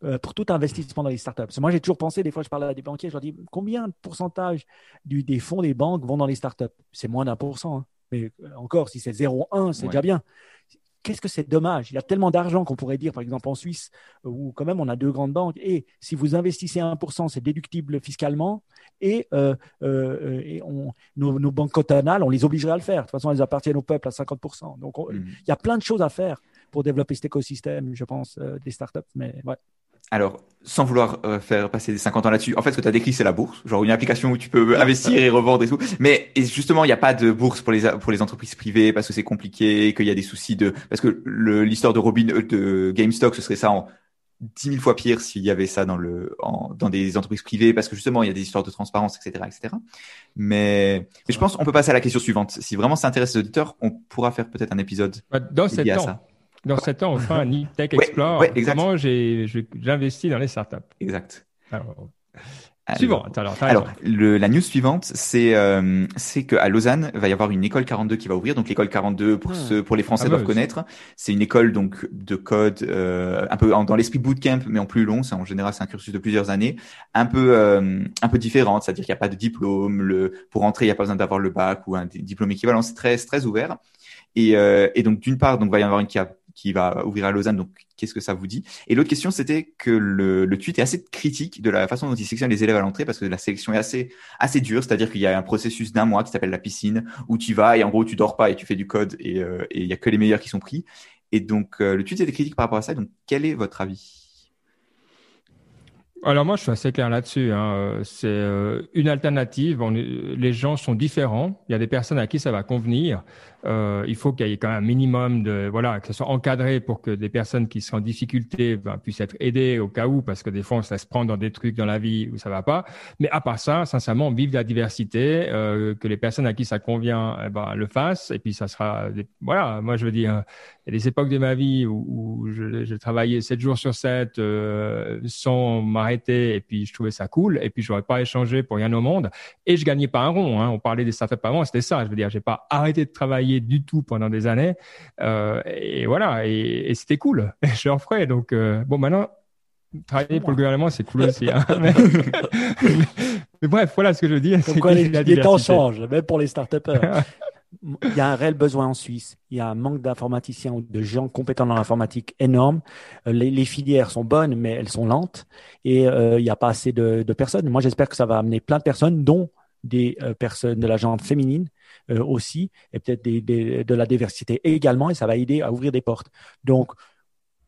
euh, pour tout investissement dans les startups. Moi, j'ai toujours pensé, des fois, je parle à des banquiers, je leur dis combien de pourcentage du, des fonds des banques vont dans les startups? C'est moins d'un pour cent. hein. Mais encore, si c'est 0,1, c'est
Ouais.
déjà bien. Qu'est-ce que c'est dommage? Il y a tellement d'argent qu'on pourrait dire, par exemple en Suisse, euh, où quand même on a deux grandes banques, et si vous investissez 1%, c'est déductible fiscalement, et, euh, euh, et on, nos, nos banques cantonales, on les obligerait à le faire. De toute façon, elles appartiennent au peuple à 50%. Donc, on- il y a plein de choses à faire pour développer cet écosystème, je pense, euh, des startups. Mais ouais.
Alors, sans vouloir euh, faire passer des 50 ans là-dessus, en fait, ce que tu as décrit, c'est la bourse, genre une application où tu peux investir et revendre et tout. Mais et justement, il n'y a pas de bourse pour les pour les entreprises privées parce que c'est compliqué, qu'il y a des soucis de parce que l'histoire de Robin euh, de GameStop, ce serait ça en 10 000 fois pire s'il y avait ça dans le en, dans des entreprises privées parce que justement, il y a des histoires de transparence, etc., etc. Mais, mais je pense on peut passer à la question suivante. Si vraiment ça intéresse les auditeurs, on pourra faire peut-être un épisode
Bah, Dans sept
dédié à ça.
Dans sept ans, on fera un Tech
Ouais,
Explore.
ouais, exact.
Comment j'investis dans les startups.
Exact.
Alors, Suivante.
Alors, alors le, la news suivante, c'est euh, c'est qu'à Lausanne va y avoir une école 42 qui va ouvrir. Donc l'école 42 pour hmm. ceux, pour les Français ah doivent connaître. C'est une école donc de code euh, un peu dans l'esprit bootcamp, mais en plus long. C'est en général c'est un cursus de plusieurs années, un peu euh, un peu différente. C'est-à-dire qu'il n'y a pas de diplôme. Le pour entrer, il n'y a pas besoin d'avoir le bac ou un diplôme équivalent. C'est très très ouvert. Et, euh, et donc d'une part, donc va y avoir une qui a qui va ouvrir à Lausanne. Donc, qu'est-ce que ça vous dit? Et l'autre question, c'était que le, tweet est assez critique de la façon dont il sélectionne les élèves à l'entrée parce que la sélection est assez assez dure. C'est-à-dire qu'il y a un processus d'un mois qui s'appelle la piscine où tu vas et en gros tu dors pas et tu fais du code et euh, il y a que les meilleurs qui sont pris. Et donc, euh, le tweet était critique par rapport à ça. Donc, quel est votre avis?
Alors moi, je suis assez clair là-dessus. Hein. C'est euh, une alternative. les gens sont différents. Il y a des personnes à qui ça va convenir. Euh, il faut qu'il y ait quand même un minimum de voilà que ce soit encadré pour que des personnes qui sont en difficulté ben, puissent être aidées au cas où parce que des fois on se laisse prendre dans des trucs dans la vie où ça va pas. Mais à part ça, sincèrement, vive la diversité, euh, que les personnes à qui ça convient eh ben, le fassent et puis ça sera voilà. Moi je veux dire, il y a des époques de ma vie où, où je, travaillais 7 jours sur 7 euh, sans m'arrêter et puis je trouvais ça cool et puis j'aurais pas échangé pour rien au monde et je gagnais pas un rond. Hein. On parlait des startups avant, c'était ça. Je veux dire, j'ai pas arrêté de travailler du tout pendant des années. Euh, et voilà, et, c'était cool. Je le referai. Donc, euh, bon, maintenant, travailler pour le gouvernement, c'est cool aussi. Hein. mais, bref, voilà ce que je veux dire.
Comme quoi, les, les temps changent, même pour les start il y a un réel besoin en Suisse. Il y a un manque d'informaticiens ou de gens compétents dans l'informatique énorme. Euh, les, filières sont bonnes, mais elles sont lentes. Et il n'y a pas assez de, de personnes. Moi, j'espère que ça va amener plein de personnes, dont des personnes de la gente féminine euh, aussi, et peut-être de la diversité également, et ça va aider à ouvrir des portes. Donc,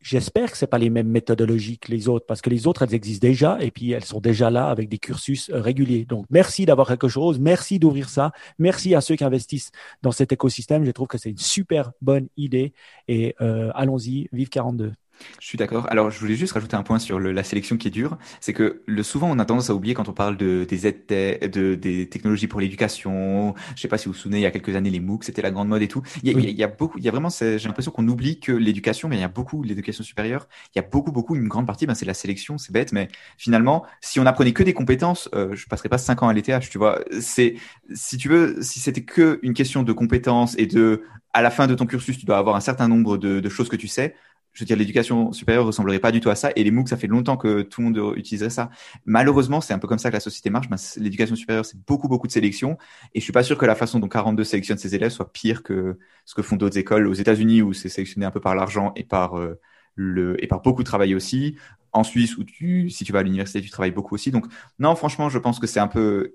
J'espère que c'est pas les mêmes méthodologies que les autres, parce que les autres, elles existent déjà, et puis elles sont déjà là avec des cursus euh, réguliers. Donc, merci d'avoir quelque chose, merci d'ouvrir ça, merci à ceux qui investissent dans cet écosystème. Je trouve que c'est une super bonne idée, et euh, allons-y, vive 42.
Je suis d'accord. Alors, je voulais juste rajouter un point sur le, la sélection qui est dure. C'est que le, souvent, on a tendance à oublier quand on parle de, des aides, de, des technologies pour l'éducation. Je sais pas si vous vous souvenez, il y a quelques années, les MOOC, c'était la grande mode et tout. Il y a, il y a beaucoup, il y a vraiment, j'ai l'impression qu'on oublie que l'éducation, mais il y a beaucoup, l'éducation supérieure, il y a beaucoup, beaucoup, une grande partie, ben, c'est la sélection, c'est bête, mais finalement, si on apprenait que des compétences, euh, je passerais pas cinq ans à l'ETH, tu vois. C'est, si tu veux, si c'était que une question de compétences et de, à la fin de ton cursus, tu dois avoir un certain nombre de, de choses que tu sais, veux dire, l'éducation supérieure ressemblerait pas du tout à ça. Et les MOOC, ça fait longtemps que tout le monde utiliserait ça. Malheureusement, c'est un peu comme ça que la société marche. Ben, l'éducation supérieure, c'est beaucoup, beaucoup de sélection. Et je suis pas sûr que la façon dont 42 sélectionne ses élèves soit pire que ce que font d'autres écoles aux États-Unis où c'est sélectionné un peu par l'argent et par euh, le et par beaucoup de travail aussi. En Suisse où tu, si tu vas à l'université, tu travailles beaucoup aussi. Donc non, franchement, je pense que c'est un peu,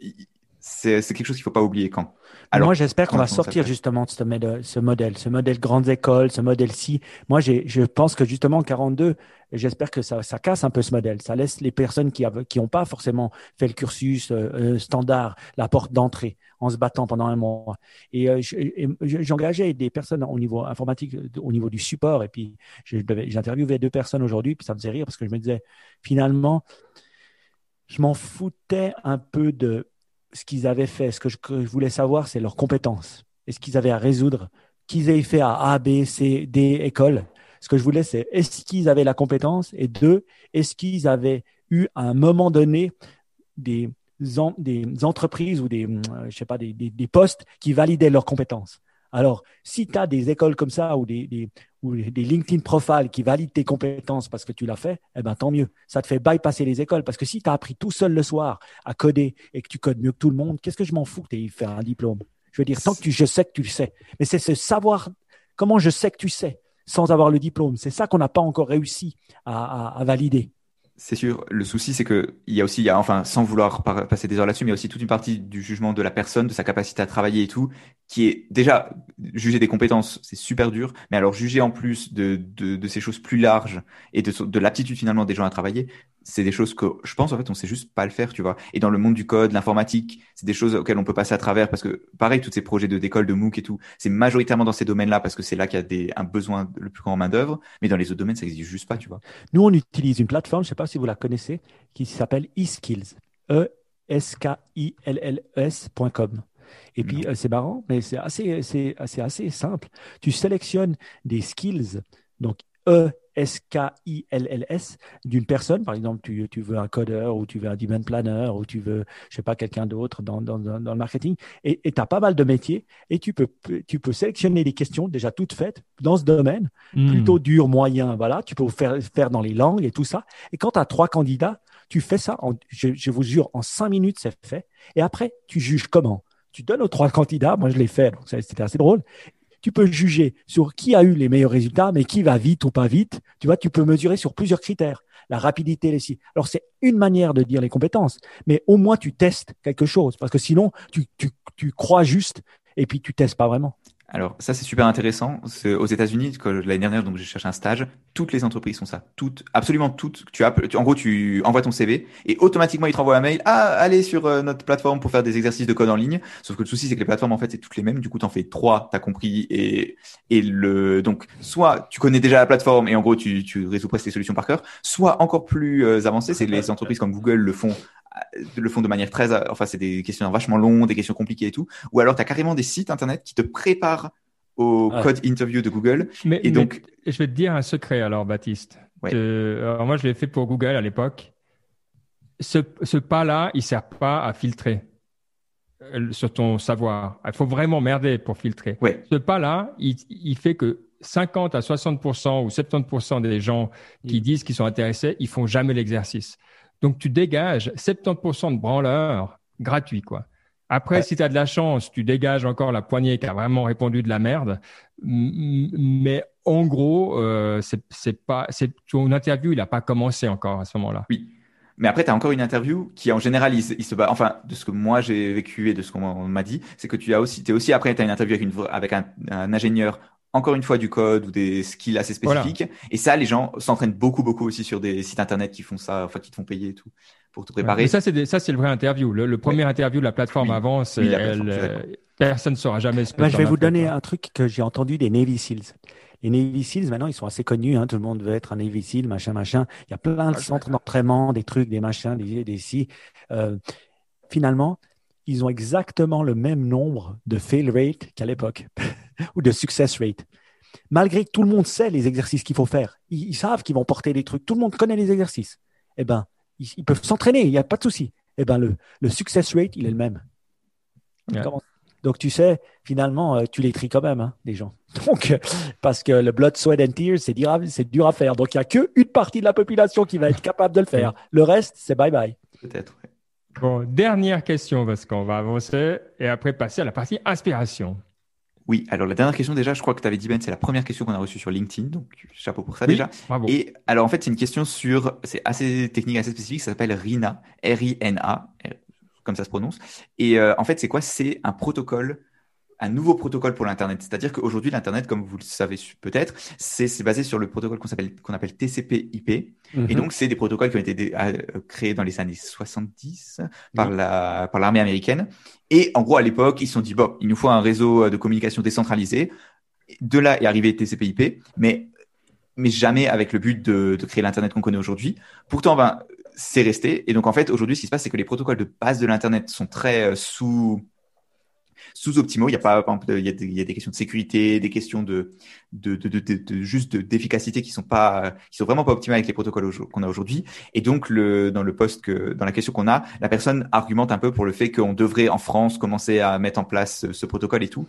c'est quelque chose qu'il faut pas oublier quand.
Alors, Moi, j'espère qu'on va sortir justement de ce, modèle, ce modèle, ce modèle grandes écoles, ce modèle-ci. Moi, je pense que justement, 42, j'espère que ça, ça, casse un peu ce modèle. Ça laisse les personnes qui n'ont qui pas forcément fait le cursus euh, euh, standard, la porte d'entrée, en se battant pendant un mois. Et euh, j'engageais des personnes au niveau informatique, au niveau du support. Et puis, j'interviewais deux personnes aujourd'hui, puis ça me faisait rire parce que je me disais, finalement, je m'en foutais un peu de ce qu'ils avaient fait. Ce que je, voulais savoir, c'est leurs compétences et ce qu'ils avaient à résoudre, qu'ils aient fait à A, B, C, D écoles. Ce que je voulais, c'est est-ce qu'ils avaient la compétence et deux, est-ce qu'ils avaient eu à un moment donné des, entreprises ou des, euh, je sais pas, des postes qui validaient leurs compétences. Alors, si tu as des écoles comme ça ou des, LinkedIn profiles qui valident tes compétences parce que tu l'as fait, eh ben tant mieux. Ça te fait bypasser les écoles parce que si tu as appris tout seul le soir à coder et que tu codes mieux que tout le monde, qu'est-ce que je m'en fous que tu aies fait un diplôme? Je veux dire, tant que tu, je sais que tu le sais. Mais c'est ce savoir, comment je sais que tu sais sans avoir le diplôme? C'est ça qu'on n'a pas encore réussi à valider.
C'est sûr. Le souci, c'est que il y a aussi, il y a, enfin, sans vouloir passer des heures là-dessus, mais aussi toute une partie du jugement de la personne, de sa capacité à travailler et tout, qui est déjà juger des compétences, c'est super dur. Mais alors juger en plus de, de, de ces choses plus larges et de, de l'aptitude finalement des gens à travailler, c'est des choses que je pense en fait on sait juste pas le faire, tu vois. Et dans le monde du code, l'informatique, c'est des choses auxquelles on peut passer à travers parce que pareil, tous ces projets de d'école, de MOOC et tout, c'est majoritairement dans ces domaines-là parce que c'est là qu'il y a des, un besoin le plus grand main d'œuvre. Mais dans les autres domaines, ça existe juste pas, tu vois.
Nous, on utilise une plateforme, je sais pas si vous la connaissez, qui s'appelle eSkills, e s k i l l e s.com. Et puis, euh, c'est marrant, mais c'est assez, c'est assez, assez simple. Tu sélectionnes des skills, donc E S-K-I-L-L-S d'une personne. Par exemple, tu, tu, veux un codeur ou tu veux un demand planner ou tu veux, je sais pas, quelqu'un d'autre dans, dans, dans, le marketing. Et tu as pas mal de métiers et tu peux, tu peux sélectionner des questions déjà toutes faites dans ce domaine, hmm. plutôt dur, moyen, voilà. Tu peux faire, faire dans les langues et tout ça. Et quand tu as trois candidats, tu fais ça, en, je, je vous jure, en cinq minutes, c'est fait. Et après, tu juges comment? Tu donnes aux trois candidats, moi je l'ai fait, donc c'était assez drôle, tu peux juger sur qui a eu les meilleurs résultats, mais qui va vite ou pas vite. Tu vois, tu peux mesurer sur plusieurs critères. La rapidité, les Alors, c'est une manière de dire les compétences, mais au moins tu testes quelque chose, parce que sinon, tu, crois juste et puis tu testes pas vraiment.
Alors ça c'est super intéressant. Aux États-Unis, l'année dernière, donc j'ai cherché un stage. Toutes les entreprises font ça, toutes, absolument toutes. Tu en gros, tu envoies ton CV et automatiquement ils te renvoient un mail. Ah, allez sur euh, notre plateforme pour faire des exercices de code en ligne. Sauf que le souci c'est que les plateformes en fait c'est toutes les mêmes. Du coup, t'en fais trois, t'as compris et et le donc soit tu connais déjà la plateforme et en gros tu tu résous presque les solutions par cœur. Soit encore plus euh, avancé, c'est les entreprises comme Google le font le font de manière très, enfin, c'est des questions vachement longues, des questions compliquées et tout. Ou alors, tu as carrément des sites internet qui te préparent au code interview de Google.
Mais, et donc, je vais te dire un secret alors, Baptiste. alors moi, je l'ai fait pour Google à l'époque. Ce, ce pas-là, il sert pas à filtrer euh, sur ton savoir. Il faut vraiment merder pour filtrer.
Ouais.
Ce pas-là, il, il fait que 50 à 60% ou 70% des gens qui disent qu'ils sont intéressés, ils font jamais l'exercice. Donc, tu dégages 70% de branleurs gratuits, quoi. Après, si tu as de la chance, tu dégages encore la poignée qui a vraiment répondu de la merde. Mais en gros, euh, c'est pas, c'est ton interview, il n'a pas commencé encore à ce moment-là.
Oui. Mais après, tu as encore une interview qui, en général, il, se bat. Enfin, de ce que moi j'ai vécu et de ce qu'on m'a dit, c'est que tu as aussi, es aussi après, tu as une interview avec, une, avec un, un ingénieur encore une fois du code ou des skills assez spécifiques. Et ça, les gens s'entraînent beaucoup, beaucoup aussi sur des sites internet qui font ça, enfin qui te font payer et tout pour te préparer.
mais ça, c'est ça, c'est le vrai interview. Le, premier interview de la plateforme avant, c'est euh, personne ne saura jamais ce que.
Ben, je vais vous donner un truc que j'ai entendu des Navy Seals. Les Navy Seals, maintenant, ils sont assez connus. Hein, tout le monde veut être un Navy Seal, machin, machin. Il y a plein de centres d'entraînement, des trucs, des machins, des des si. Euh, finalement, ils ont exactement le même nombre de fail rate qu'à l'époque. ou de success rate. Malgré que tout le monde sait les exercices qu'il faut faire, ils, savent qu'ils vont porter des trucs, tout le monde connaît les exercices. Eh ben, ils, peuvent s'entraîner, il n'y a pas de souci. Eh ben, le, le success rate, il est le même. Donc, tu sais, finalement, euh, tu les tries quand même, hein, les gens. Donc, euh, parce que le blood, sweat and tears, c'est dur, c'est dur à faire. Donc, il n'y a qu'une partie de la population qui va être capable de le faire. Le reste, c'est bye bye.
Peut-être.
Bon, dernière question parce qu'on va avancer et après passer à la partie inspiration.
Oui, alors la dernière question déjà, je crois que tu avais dit Ben, c'est la première question qu'on a reçue sur LinkedIn, donc chapeau pour ça déjà.
Bravo.
Et alors en fait, c'est une question sur, c'est assez technique, assez spécifique, ça s'appelle RINA, R-I-N-A, comme ça se prononce. Et euh, en fait, c'est quoi? C'est un protocole un nouveau protocole pour l'Internet. C'est-à-dire qu'aujourd'hui, l'Internet, comme vous le savez peut-être, c'est basé sur le protocole qu'on appelle, qu'on appelle TCP/IP. Et mhm. donc, c'est des protocoles qui ont été euh, créés dans les années 70 par la par l'armée américaine. Et en gros, à l'époque, ils se sont dit bon, il nous faut un réseau euh, de communication décentralisé. De là est arrivé TCP/IP, mais mais jamais avec le but de, de créer l'Internet qu'on connaît aujourd'hui. Pourtant, ben, c'est resté. Et donc, en fait, aujourd'hui, ce qui se passe, c'est que les protocoles de base de l'Internet sont très euh, sous sous-optimaux. Il y a pas, il y a, des, il y a des questions de sécurité, des questions de, de, de, de, de juste d'efficacité qui sont pas, qui sont vraiment pas optimales avec les protocoles qu'on a aujourd'hui. Et donc, le, dans le poste que, dans la question qu'on a, la personne argumente un peu pour le fait qu'on devrait en France commencer à mettre en place ce protocole et tout.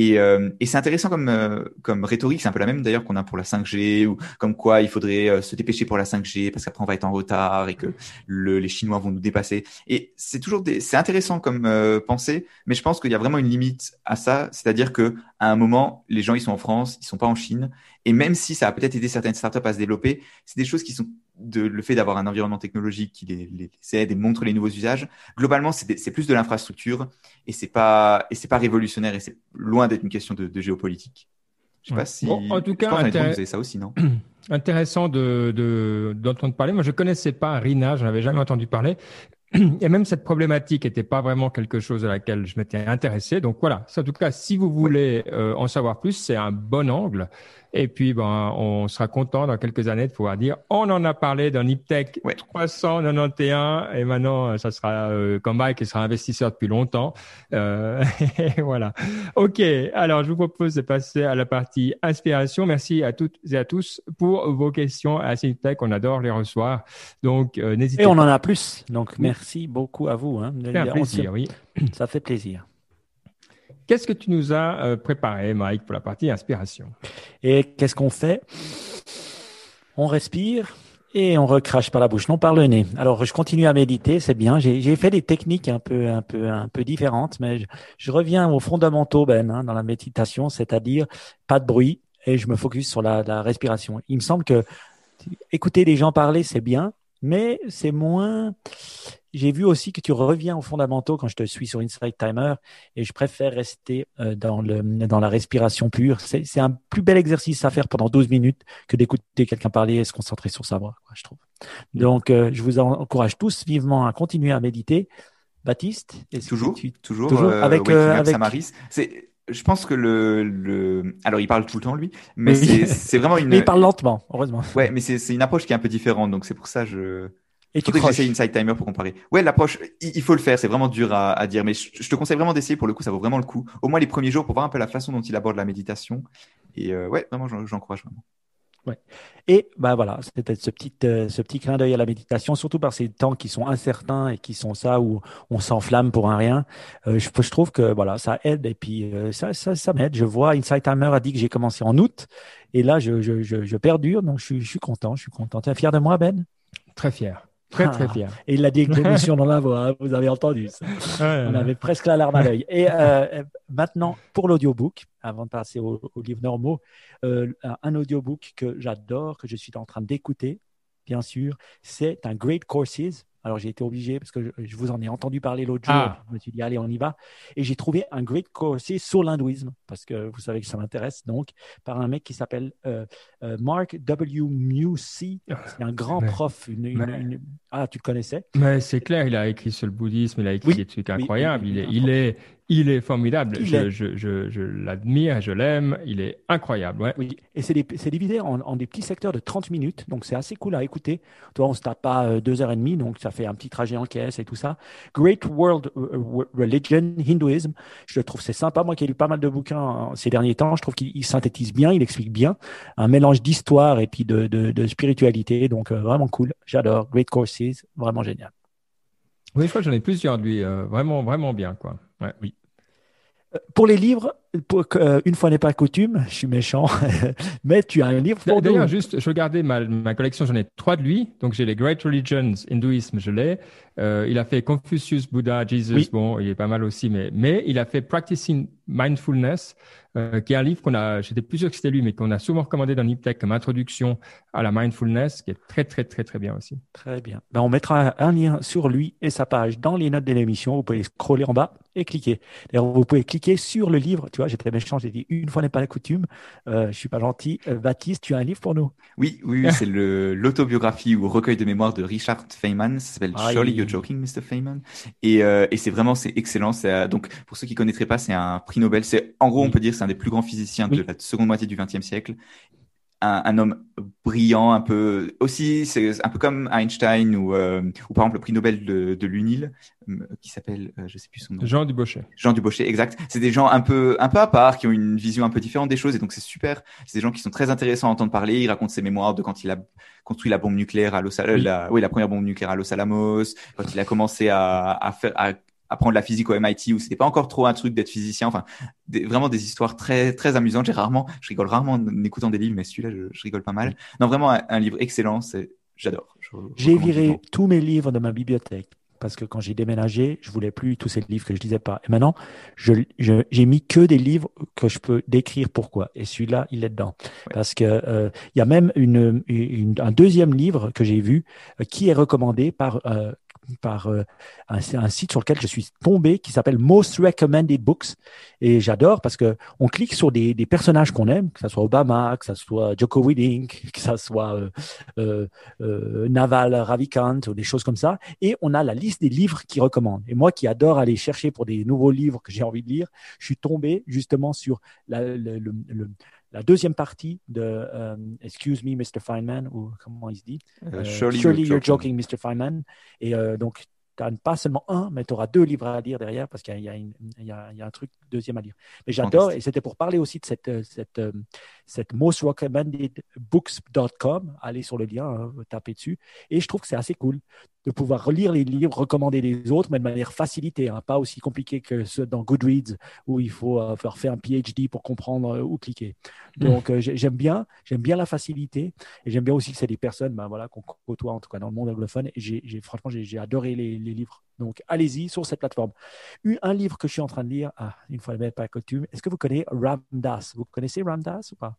Et, euh, et c'est intéressant comme, euh, comme rhétorique, c'est un peu la même d'ailleurs qu'on a pour la 5G, ou comme quoi il faudrait euh, se dépêcher pour la 5G parce qu'après on va être en retard et que le, les Chinois vont nous dépasser. Et c'est toujours des, c'est intéressant comme pensée, mais je pense qu'il y a vraiment une limite à ça, c'est-à-dire que à un moment, les gens ils sont en France, ils sont pas en Chine, et même si ça a peut-être aidé certaines startups à se développer, c'est des choses qui sont de le fait d'avoir un environnement technologique qui les, les, aide et montre les nouveaux usages. Globalement, c'est plus de l'infrastructure et c'est pas et c'est pas révolutionnaire et c'est loin d'être une question de, de, géopolitique. Je sais pas si.
en tout cas,
ça aussi, non?
Intéressant de d'entendre parler. Moi, je connaissais pas Rina, j'en avais jamais entendu parler. Et même cette problématique n'était pas vraiment quelque chose à laquelle je m'étais intéressé. Donc voilà, en tout cas, si vous voulez euh, en savoir plus, c'est un bon angle. Et puis, ben, on sera content dans quelques années de pouvoir dire, on en a parlé dans Niptech 391 et maintenant, ça sera euh, comme Mike, qui sera investisseur depuis longtemps. Euh, et voilà. OK. Alors, je vous propose de passer à la partie inspiration. Merci à toutes et à tous pour vos questions à Niptech. On adore les recevoir. Donc, euh, n'hésitez pas.
Et on en a plus. Donc, merci beaucoup à vous. Hein.
un plaisir, oui.
Ça fait plaisir.
Qu'est-ce que tu nous as euh, préparé, Mike, pour la partie inspiration?
Et qu'est-ce qu'on fait? On respire et on recrache par la bouche, non par le nez. Alors, je continue à méditer, c'est bien. J'ai fait des techniques un peu, un peu, un peu différentes, mais je, reviens aux fondamentaux, Ben, hein, dans la méditation, c'est-à-dire pas de bruit et je me focus sur la, la respiration. Il me semble que écouter les gens parler, c'est bien, mais c'est moins. J'ai vu aussi que tu reviens aux fondamentaux quand je te suis sur Insight Timer et je préfère rester euh, dans, le, dans la respiration pure. C'est un plus bel exercice à faire pendant 12 minutes que d'écouter quelqu'un parler et se concentrer sur sa voix, je trouve. Donc, euh, je vous encourage tous vivement à continuer à méditer. Baptiste
Toujours, toujours, toujours euh, avec, avec... Samaris. C'est je pense que le, le, alors il parle tout le temps lui, mais c'est vraiment une.
Mais il parle lentement, heureusement.
Ouais, mais c'est une approche qui est un peu différente, donc c'est pour ça je. Et tu crois une side timer pour comparer. Ouais, l'approche, il, faut le faire. C'est vraiment dur à, à dire, mais je, te conseille vraiment d'essayer. Pour le coup, ça vaut vraiment le coup. Au moins les premiers jours pour voir un peu la façon dont il aborde la méditation. Et euh, ouais, vraiment, j'encourage vraiment.
Ouais. Et ben voilà, c'était ce petit, euh, ce petit clin d'œil à la méditation, surtout par ces temps qui sont incertains et qui sont ça où on s'enflamme pour un rien. Euh, je, je, trouve que voilà, ça aide et puis euh, ça, ça, ça m'aide. Je vois Insight Timer a dit que j'ai commencé en août et là je, je, je, je perdure, donc je, suis, je suis content, je suis content. Tu es fier de moi, Ben?
Très fier. Très, très fier.
Et il l'a dit avec l'émotion dans la voix, hein, vous avez entendu ça. On avait presque la larme à l'œil. Et euh, maintenant, pour l'audiobook, avant de passer aux au livres normaux, euh, un audiobook que j'adore, que je suis en train d'écouter, bien sûr, c'est un Great Courses alors j'ai été obligé parce que je, vous en ai entendu parler l'autre jour. Ah. Je me suis dit allez on y va et j'ai trouvé un great course sur l'hindouisme parce que vous savez que ça m'intéresse donc par un mec qui s'appelle euh, euh, Mark W. Musey. C'est un grand prof. Une, Ah tu le connaissais?
Mais c'est clair, il a écrit sur le bouddhisme, il a écrit des trucs incroyables. il, est, il est il est formidable. je, je, je, je l'admire, je l'aime. Il est incroyable. Ouais.
Oui. Et c'est divisé en, en, des petits secteurs de 30 minutes. Donc, c'est assez cool à écouter. Toi, on se tape pas euh, deux heures et demie. Donc, ça fait un petit trajet en caisse et tout ça. Great World euh, Religion, Hinduism. Je trouve c'est sympa. Moi qui ai lu pas mal de bouquins ces derniers temps, je trouve qu'il synthétise bien, il explique bien. Un mélange d'histoire et puis de, de, de, spiritualité. Donc, euh, vraiment cool. J'adore. Great Courses. Vraiment génial.
Oui, je crois que j'en ai plusieurs lui. vraiment, vraiment bien, quoi. Ouais.
Oui. Pour les livres, pour, euh, une fois n'est pas coutume, je suis méchant, mais tu as un livre pour
D'ailleurs, juste, je regardais ma, ma collection, j'en ai trois de lui. Donc, j'ai les Great Religions, hindouisme, je l'ai. Euh, il a fait Confucius, Buddha, Jesus, bon, il est pas mal aussi, mais, mais il a fait Practicing Mindfulness, euh, qui est un livre qu'on a, j'étais plus sûr que c'était lui, mais qu'on a souvent recommandé dans Niptech comme introduction à la mindfulness, qui est très, très, très, très bien aussi.
Très bien. Ben, on mettra un lien sur lui et sa page dans les notes de l'émission. Vous pouvez scroller en bas et cliquer. D'ailleurs, vous pouvez cliquer sur le livre. Tu vois, j'étais méchant, j'ai dit une fois n'est pas la coutume. Euh, je suis pas gentil. Euh, Baptiste, tu as un livre pour nous?
Oui, oui, c'est le l'autobiographie ou recueil de mémoire de Richard Feynman. Ça s'appelle Surely You're Joking, Mr. Feynman. Et, euh, et c'est vraiment, c'est excellent. C'est, donc, pour ceux qui connaîtraient pas, c'est un prix Nobel. C'est, en gros, on peut dire, c'est un des plus grands physiciens de la seconde moitié du XXe siècle un, un, homme brillant, un peu aussi, c'est un peu comme Einstein ou, euh, ou par exemple le prix Nobel de, de l'UNIL euh, qui s'appelle, euh, je sais plus son nom.
Jean Dubochet.
Jean Dubochet, exact. C'est des gens un peu un peu à part qui ont une vision un peu différente des choses et donc c'est super. C'est des gens qui sont très intéressants à entendre parler. Il raconte ses mémoires de quand il a construit la bombe nucléaire à Los oui. la, oui la première bombe nucléaire à Los Alamos, quand il a commencé à, à faire à apprendre la physique au MIT où c'était pas encore trop un truc d'être physicien. Enfin, vraiment des histoires très très amusantes. J'ai rarement, je rigole rarement en écoutant des livres, mais celui-là, je, je, rigole pas mal. Non, vraiment un, livre excellent. C'est, j'adore.
J'ai viré tous mes livres de ma bibliothèque parce que quand j'ai déménagé, je voulais plus tous ces livres que je lisais pas. Et maintenant, je, j'ai mis que des livres que je peux décrire pourquoi. Et celui-là, il est dedans. Ouais. Parce que euh, il y a même une, une, un deuxième livre que j'ai vu euh, qui est recommandé par euh, par un, un, site sur lequel je suis tombé qui s'appelle Most Recommended Books et j'adore parce que on clique sur des, personnages qu'on aime, que ce soit Obama, que ce soit Joko Willink, que ce soit Naval Ravikant ou des choses comme ça et on a la liste des livres qu'ils recommandent. Et moi qui adore aller chercher pour des nouveaux livres que j'ai envie de lire, je suis tombé justement sur le, la deuxième partie de euh, Excuse me, Mr. Feynman, ou comment il se dit?
Euh, Surely, you're, joking.
Mr. Feynman. Et euh, donc, tu n'as pas seulement un, mais tu auras deux livres à lire derrière parce qu'il y, y, y, a un truc deuxième à lire. Mais j'adore, et c'était pour parler aussi de cette, cette, cette most recommended books.com. Allez sur le lien, hein, tapez dessus. Et je trouve que c'est assez cool de pouvoir relire les livres, recommander les autres, mais de manière facilitée, hein, pas aussi compliqué que ceux dans Goodreads où il faut euh, faire, faire un PhD pour comprendre euh, où cliquer. Mmh. Donc euh, j'aime bien, j'aime bien la facilité et j'aime bien aussi que c'est des personnes, ben voilà, qu'on côtoie en tout cas dans le monde anglophone. Et j'ai, franchement, j'ai, adoré les, livres. Donc allez-y sur cette plateforme. Un livre que je suis en train de lire, ah, une fois le pas coutume. Est-ce que vous connaissez Ramdas? Vous connaissez Ramdas ou pas?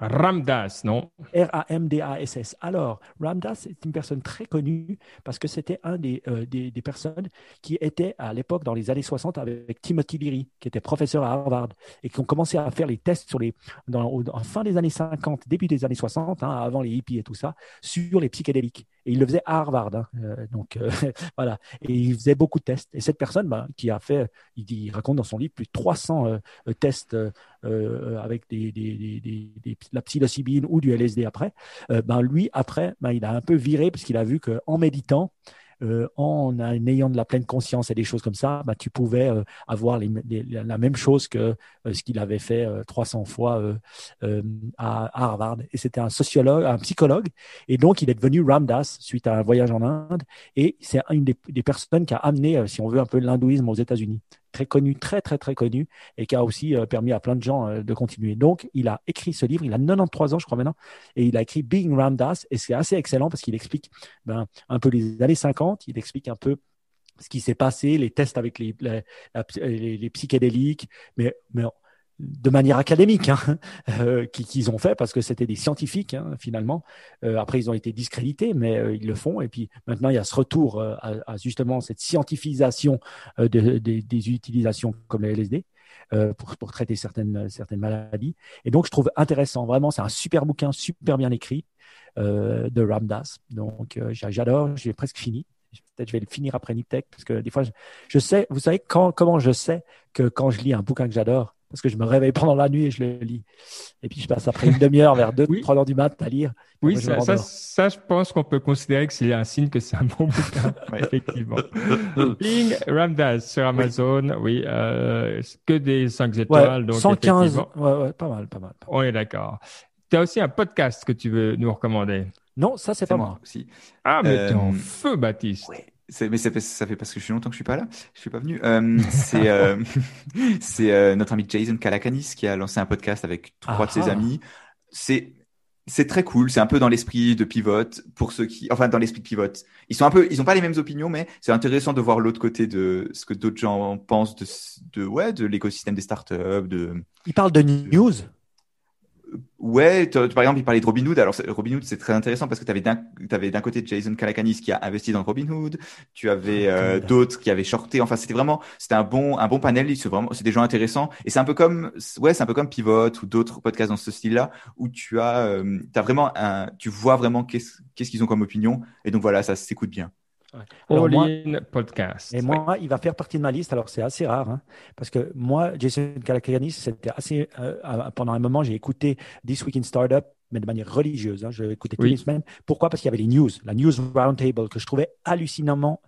Ramdas, non?
R-A-M-D-A-S-S. Alors, Ramdas est une personne très connue parce que c'était un des, euh, des, personnes qui était à l'époque, dans les années 60, avec Timothy Leary, qui était professeur à Harvard, et qui ont commencé à faire les tests sur les, en fin des années 50, début des années 60, hein, avant les hippies et tout ça, sur les psychédéliques. Et il le faisait à Harvard. Hein, euh, donc, euh, voilà. Et il faisait beaucoup de tests. Et cette personne, bah, qui a fait, il, il, raconte dans son livre plus de 300 tests avec des, des, des la psilocybine ou du LSD après, euh, ben lui, après, ben, il a un peu viré parce qu'il a vu qu'en méditant, euh, en ayant de la pleine conscience et des choses comme ça, ben, tu pouvais euh, avoir la même chose que ce qu'il avait fait 300 fois à, Harvard. Et c'était un sociologue, un psychologue. Et donc, il est devenu Ramdas suite à un voyage en Inde. Et c'est une des, des, personnes qui a amené, si on veut, un peu l'hindouisme aux États-Unis très connu, très très très connu, et qui a aussi euh, permis à plein de gens euh, de continuer. Donc, il a écrit ce livre, il a 93 ans, je crois maintenant, et il a écrit Being Ramdas, et c'est assez excellent parce qu'il explique ben, un peu les années 50, il explique un peu ce qui s'est passé, les tests avec les, psychédéliques, mais, mais de manière académique hein, euh, qu'ils ont fait parce que c'était des scientifiques hein, finalement. Euh, après, ils ont été discrédités, mais euh, ils le font. Et puis maintenant, il y a ce retour à, justement cette scientifisation de, de, des utilisations comme le LSD. Pour, traiter certaines, certaines maladies. Et donc, je trouve intéressant, vraiment, c'est un super bouquin, super bien écrit de Ramdas. Donc, j'adore, j'ai presque fini. Peut-être je vais le finir après Niptech, parce que des fois, je, sais, vous savez comment je sais que quand je lis un bouquin que j'adore, parce que je me réveille pendant la nuit et je le lis. Et puis je passe après une demi-heure vers 2, 3 heures du mat à lire.
Oui, ça, ça, ça, je pense qu'on peut considérer que c'est un signe que c'est un bon bouquin, effectivement. Bing Ramdas sur Amazon, oui, euh, que des 5 étoiles. donc
115, ouais, ouais, pas mal, pas mal.
On est d'accord. Tu as aussi un podcast que tu veux nous recommander?
Non, ça, c'est pas moi.
aussi.
Ah, mais euh... en feu, Baptiste.
Oui mais ça fait, ça fait parce que je suis longtemps que je suis pas là. Je suis pas venu. Euh, c'est euh, c'est euh, notre ami Jason Calacanis qui a lancé un podcast avec trois de ses ah. amis. C'est c'est très cool. C'est un peu dans l'esprit de Pivot pour ceux qui, enfin dans l'esprit de Pivot. Ils sont un peu, ils ont pas les mêmes opinions, mais c'est intéressant de voir l'autre côté de ce que d'autres gens pensent de, de ouais de l'écosystème des startups. De.
Ils parlent de news.
Ouais, par exemple, il parlait de Robinhood. Alors, Robinhood, c'est très intéressant parce que tu avais d'un, côté Jason Calacanis qui a investi dans Robinhood, tu avais ah, euh, d'autres qui avaient shorté. Enfin, c'était vraiment, c'était un bon, un bon panel. C'est vraiment, c'est des gens intéressants. Et c'est un peu comme, ouais, c'est un peu comme Pivot ou d'autres podcasts dans ce style-là où tu as, euh, as vraiment un, tu vois vraiment qu'est-ce, qu'est-ce qu'ils ont comme opinion. Et donc voilà, ça s'écoute bien.
All Podcast.
Et moi, il va faire partie de ma liste. Alors, c'est assez rare, hein, parce que moi, Jason Calacanis, c'était assez. Euh, pendant un moment, j'ai écouté This Week in Startup, mais de manière religieuse. Hein, je écoutais toutes les semaines. Pourquoi? Parce qu'il y avait les news, la News Roundtable, que je trouvais hallucinamment,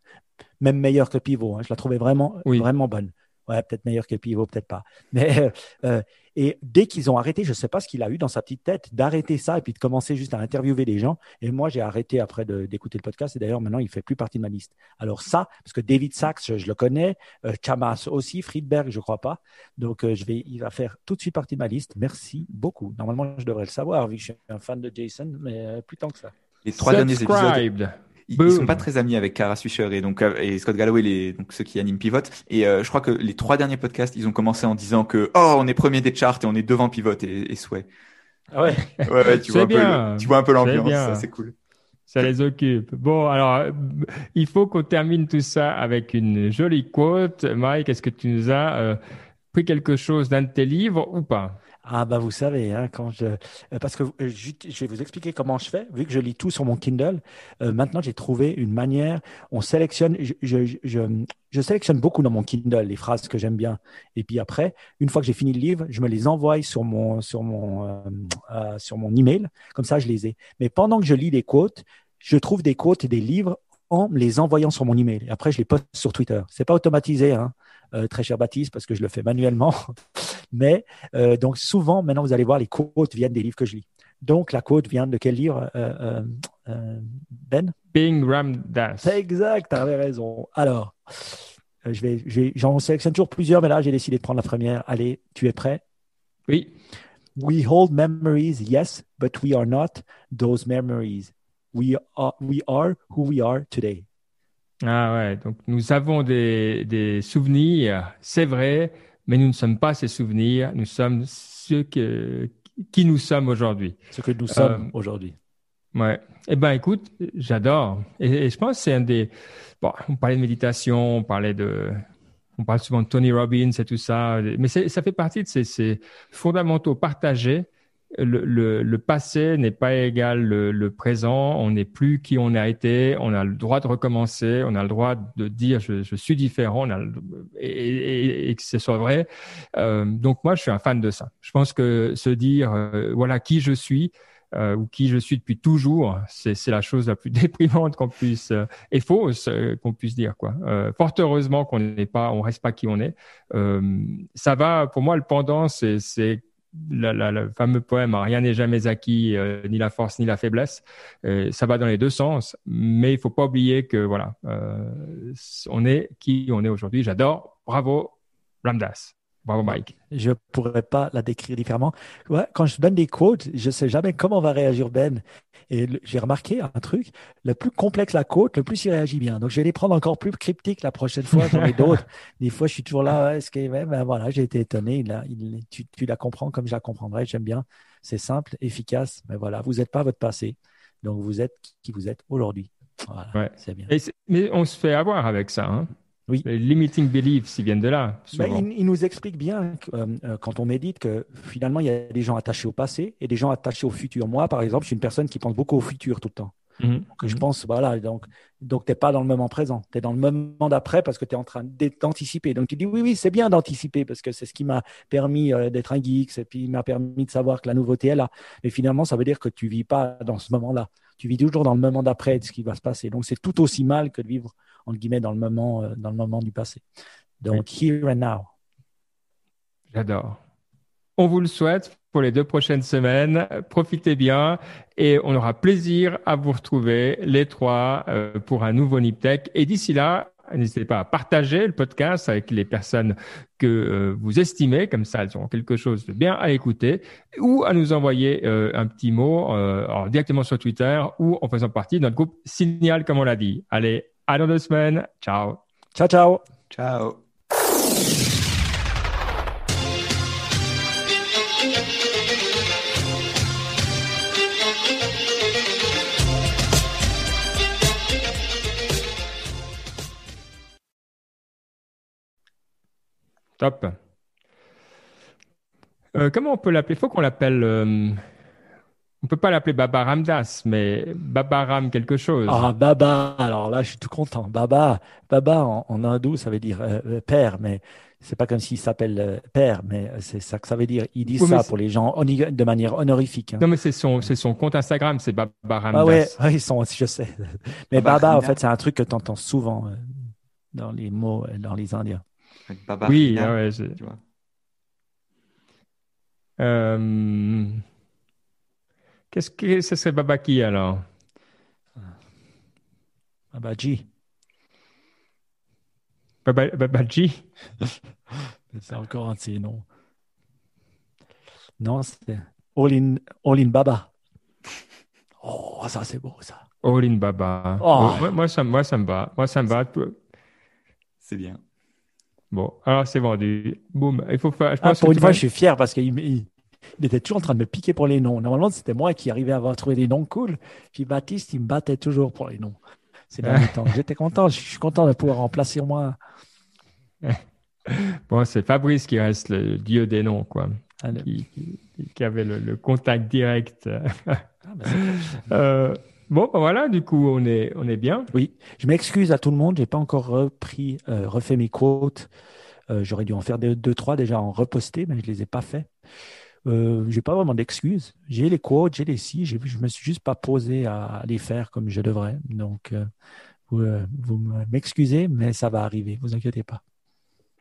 même meilleure que Pivot. Hein. Je la trouvais vraiment, vraiment bonne. Ouais, peut-être meilleur que Pivot, peut-être pas. Mais euh, euh, et dès qu'ils ont arrêté, je ne sais pas ce qu'il a eu dans sa petite tête d'arrêter ça et puis de commencer juste à interviewer des gens. Et moi, j'ai arrêté après d'écouter le podcast. Et d'ailleurs, maintenant, il fait plus partie de ma liste. Alors ça, parce que David Sachs, je, le connais, euh, Chamas aussi, Friedberg, je crois pas. Donc je vais, il va faire tout de suite partie de ma liste. Merci beaucoup. Normalement, je devrais le savoir vu que je suis un fan de Jason, mais plus tant que ça.
Les trois derniers épisodes ils, ils, sont pas très amis avec Kara Swisher et donc euh, et Scott Galloway, les, donc ceux qui animent Pivot. Et euh, je crois que les trois derniers podcasts, ils ont commencé en disant que oh on est premier des charts et on est devant Pivot et, et Sway.
Ah ouais.
ouais, ouais tu vois un peu, tu vois un peu l'ambiance, c'est cool.
Ça les occupe. Bon, alors, il faut qu'on termine tout ça avec une jolie quote. Mike, est-ce que tu nous as euh, pris quelque chose d'un de tes livres ou pas?
Ah bah vous savez, hein, quand je euh, parce que euh, je, vais vous expliquer comment je fais. Vu que je lis tout sur mon Kindle, euh, maintenant j'ai trouvé une manière. On sélectionne, je, je, je, sélectionne beaucoup dans mon Kindle les phrases que j'aime bien, et puis après, une fois que j'ai fini le livre, je me les envoie sur mon sur mon euh, sur mon email. Comme ça, je les ai. Mais pendant que je lis des quotes, je trouve des quotes et des livres en les envoyant sur mon email. Et après, je les poste sur Twitter. C'est pas automatisé, hein, très cher Baptiste, parce que je le fais manuellement. Mais euh, donc souvent, maintenant, vous allez voir, les quotes viennent des livres que je lis. Donc la quote vient de quel livre, euh, euh, Ben?
Bing Ram Das.
Exact, tu avais raison. Alors, je vais, j'en sélectionne toujours plusieurs, mais là, j'ai décidé de prendre la première. Allez, tu es prêt?
Oui.
We hold memories, yes, but we are not those memories. We are, we are who we are today.
Ah ouais, donc nous avons des, des souvenirs, c'est vrai, mais nous ne sommes pas ces souvenirs, nous sommes ceux que, qui nous sommes aujourd'hui.
Ce que nous sommes euh, aujourd'hui.
Ouais. Eh ben, écoute, j'adore. Et, je pense que c'est un des. Bon, on parlait de méditation, on parlait de. On parle souvent de Tony Robbins et tout ça, mais ça fait partie de ces, ces fondamentaux partagés le, le, passé n'est pas égal le, le présent. On n'est plus qui on a été. On a le droit de recommencer. On a le droit de dire je, je suis différent. On a et, et, que ce soit vrai. Euh, donc moi, je suis un fan de ça. Je pense que se dire euh, voilà qui je suis. Euh, ou qui je suis depuis toujours, c'est la chose la plus déprimante qu'on puisse euh, et fausse euh, qu'on puisse dire quoi. fort heureusement qu'on n'est pas, on reste pas qui on est. ça va pour moi le pendant, c'est le fameux poème Rien n'est jamais acquis, euh, ni la force ni la faiblesse. Euh, ça va dans les deux sens, mais il faut pas oublier que voilà, euh, on est qui on est aujourd'hui. J'adore. Bravo, Ramdas. Bravo, Mike.
Je pourrais pas la décrire différemment. Ouais, quand je donne des quotes, je sais jamais comment va réagir Ben. Et j'ai remarqué un truc, le plus complexe la côte, le plus il réagit bien. Donc je vais les prendre encore plus cryptiques la prochaine fois. J'en ai d'autres. Des fois, je suis toujours là. Est-ce que ben, voilà, j'ai été étonné. Il, tu, tu, la comprends comme je la comprendrai. J'aime bien. C'est simple, efficace. Mais voilà, vous n'êtes pas votre passé. Donc vous êtes qui vous êtes aujourd'hui. Voilà,
ouais. c'est bien. mais on se fait avoir avec ça. Hein oui. Les limiting beliefs, ils viennent de là.
Ben, il, nous explique bien, euh, euh, quand on médite, que finalement, il y a des gens attachés au passé et des gens attachés au futur. Moi, par exemple, je suis une personne qui pense beaucoup au futur tout le temps. Mhm. je mhm. pense, voilà, donc, donc tu n'es pas dans le moment présent, tu es dans le moment d'après parce que tu es en train d'anticiper. Donc tu dis, oui, oui, c'est bien d'anticiper parce que c'est ce qui m'a permis euh, d'être un geek, et puis m'a permis de savoir que la nouveauté est là. Mais finalement, ça veut dire que tu vis pas dans ce moment-là. Tu vis toujours dans le moment d'après de ce qui va se passer. Donc c'est tout aussi mal que de vivre entre guillemets, dans le moment, euh, dans le moment du passé. Donc, here and now.
J'adore. On vous le souhaite pour les deux prochaines semaines. Profitez bien et on aura plaisir à vous retrouver les trois euh, pour un nouveau NipTech. Et d'ici là, n'hésitez pas à partager le podcast avec les personnes que euh, vous estimez, comme ça elles auront quelque chose de bien à écouter, ou à nous envoyer un petit mot directement sur Twitter ou en faisant partie de notre groupe Signal, comme on l'a dit. Allez, à dans deux semaines. Ciao.
Ciao, ciao.
Ciao.
Top. Euh, comment on peut l'appeler? Il faut qu'on l'appelle euh, on peut pas l'appeler Baba Ramdas, mais Baba Ram quelque chose.
Ah, Baba, alors là, je suis tout content. Baba, Baba en, hindou, ça veut dire euh, euh, père, mais c'est pas comme s'il s'appelle euh, père, mais c'est ça que ça veut dire. Il dit ça pour les gens de manière honorifique. Hein.
Non, mais c'est son, c'est son compte Instagram, c'est Baba Ramdas.
Ah ouais, ils sont, je sais. Mais Baba, en fait, c'est un truc que tu entends souvent dans les mots, dans les Indiens.
Baba oui, ah ouais, tu vois. Qu'est-ce que ce serait Babaki alors?
Babaji.
Babaji
C'est encore un de ces noms. Non, c'est All in, All in Baba. Oh, ça c'est beau ça.
All in Baba. Oh. Moi, ça, moi, ça me va. Moi, ça me va.
C'est bien.
Bon, alors c'est vendu. Boum. Il faut faire.
Je ah, pour une fois, je suis fier parce qu'il il était toujours en train de me piquer pour les noms. Normalement, c'était moi qui arrivais à avoir trouvé des noms cool. Puis Baptiste, il me battait toujours pour les noms. C'est temps. J'étais content. Je suis content de pouvoir remplacer moi.
Bon, c'est Fabrice qui reste le dieu des noms, quoi. Ah, qui, avait le, contact direct. Ah, euh, bon, ben voilà, du coup, on est, on est bien.
Oui, je m'excuse à tout le monde. J'ai pas encore repris, euh, refait mes quotes. Euh, j'aurais dû en faire deux, deux, trois déjà en reposter, mais je les ai pas fait. Euh, j'ai pas vraiment d'excuses. J'ai les quotes, j'ai les si, je me suis juste pas posé à les faire comme je devrais. Donc, vous, vous m'excusez, mais ça va arriver. Vous inquiétez pas.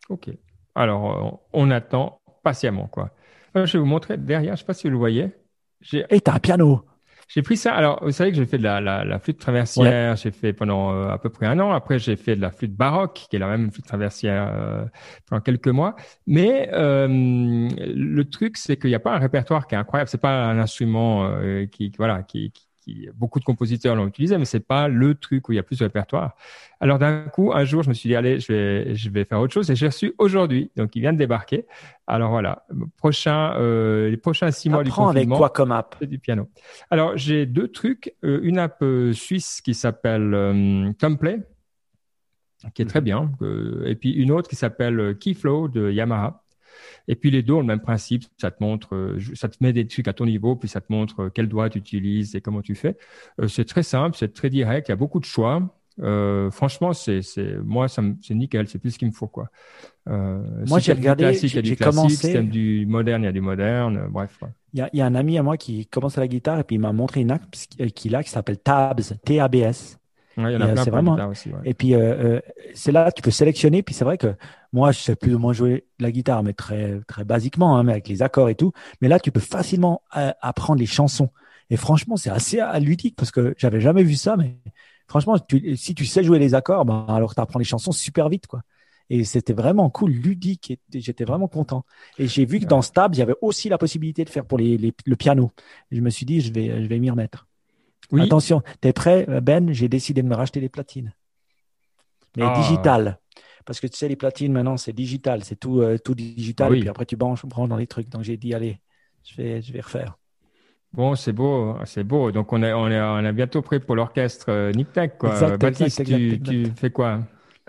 Ok. Alors, on attend patiemment, quoi. Euh, je vais vous montrer derrière, je ne sais pas si vous le voyez.
Et t'as un piano.
J'ai pris ça. Alors, vous savez que j'ai fait de la, la, la flûte traversière. J'ai fait pendant euh, à peu près un an. Après, j'ai fait de la flûte baroque, qui est la même flûte traversière euh, pendant quelques mois. Mais euh, le truc, c'est qu'il n'y a pas un répertoire qui est incroyable. C'est pas un instrument qui, voilà, qui, beaucoup de compositeurs l'ont utilisé, mais c'est pas le truc où il y a plus de répertoire. Alors d'un coup, un jour, je me suis dit allez, je vais, je vais faire autre chose et j'ai reçu aujourd'hui, donc il vient de débarquer. Alors voilà, prochain, euh, les prochains six mois du confinement.
avec quoi comme app
Du piano. Alors j'ai deux trucs, euh, une app euh, suisse qui s'appelle euh, Tomplay, qui est très mhm. bien, et puis une autre qui s'appelle Keyflow de Yamaha. Et puis les deux ont le même principe, ça te montre, euh, ça te met des trucs à ton niveau, puis ça te montre euh, quel doigt tu utilises et comment tu fais. Euh, c'est très simple, c'est très direct, il y a beaucoup de choix. Euh, franchement, c'est, c'est, moi, ça c'est nickel, c'est plus ce qu'il me faut, quoi.
Euh, moi, j'ai regardé, j'ai commencé.
Si du moderne, il y a du moderne, bref.
Il y, a, il y a un ami à moi qui commence à la guitare et puis il m'a montré une app qu'il a qui s'appelle Tabs, T-A-B-S.
Ouais, a plein,
vraiment...
aussi. Ouais.
Et puis, euh, c'est là que tu peux sélectionner. Puis c'est vrai que moi, je sais plus ou moins jouer la guitare, mais très, très basiquement, hein, mais avec les accords et tout. Mais là, tu peux facilement apprendre les chansons. Et franchement, c'est assez ludique parce que j'avais jamais vu ça. Mais franchement, si tu sais jouer les accords, ben, alors tu apprends les chansons super vite, quoi. Et c'était vraiment cool, ludique. Et j'étais vraiment content. Et j'ai vu que dans Stab, il y avait aussi la possibilité de faire pour les, les, le piano. Et je me suis dit, je vais, je vais m'y remettre. Oui. Attention, t'es prêt, Ben? J'ai décidé de me racheter des platines. Mais ah. digital. Parce que tu sais, les platines maintenant, c'est digital. C'est tout, euh, tout digital. Et puis après, tu branches, branches dans les trucs. Donc j'ai dit, allez, je vais, je vais refaire.
Bon, c'est beau, hein, c'est beau. Donc on est, on est, on est bientôt prêt pour l'orchestre euh, Niptech, quoi.
Exact,
Baptiste,
exact,
tu, tu, fais quoi?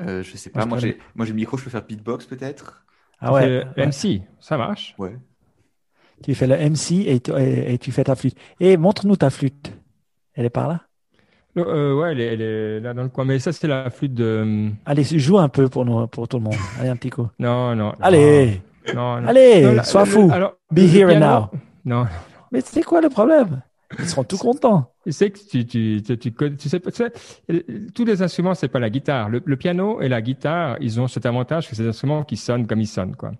Euh, Je sais pas. Moi, j'ai, moi, j'ai le micro. Je peux faire beatbox peut-être.
Ah ouais. MC, ça marche?
Ouais.
Tu fais le MC et tu, et tu fais ta flûte. Et montre-nous ta flûte. Elle est par là?
Euh, Ouais, elle est, là dans le coin. Mais ça, c'est la flûte de. Euh,
Allez, joue un peu pour, nous, pour tout le monde. Allez, un petit coup.
Non, non.
Allez non, non. Allez, sois fou. Alors, Be here and now.
Non.
Mais c'est quoi le problème? Ils seront tout contents.
Tu sais que tu, tu, tu, tu, tu sais, sais, tous les instruments, c'est pas la guitare. Le, le, piano et la guitare, ils ont cet avantage que c'est des instruments qui sonnent comme ils sonnent, quoi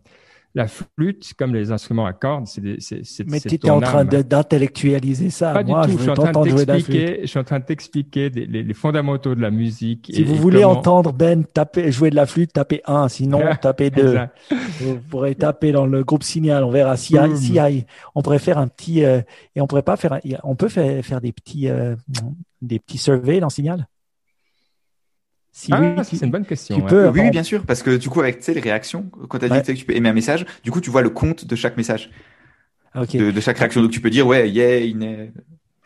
la flûte, comme les instruments à cordes, c'est
Mais tu étais en train d'intellectualiser ça.
Pas Moi, du tout. Je, suis en train de t'expliquer. Je suis en train de t'expliquer les, les, fondamentaux de la musique.
Si vous voulez entendre Ben taper, jouer de la flûte, tapez 1. Sinon, tapez 2. vous pourrez taper dans le groupe Signal. On verra si, si on pourrait faire un petit euh, et on pourrait pas faire. On peut faire, faire des petits euh, des petits surveys dans Signal?
Ah, c'est une bonne question.
oui, bien sûr, parce que du coup, avec les réactions, quand tu as dit que tu peux aimer un message, du coup, tu vois le compte de chaque message, de, chaque réaction. Donc, tu peux dire, ouais, yeah, il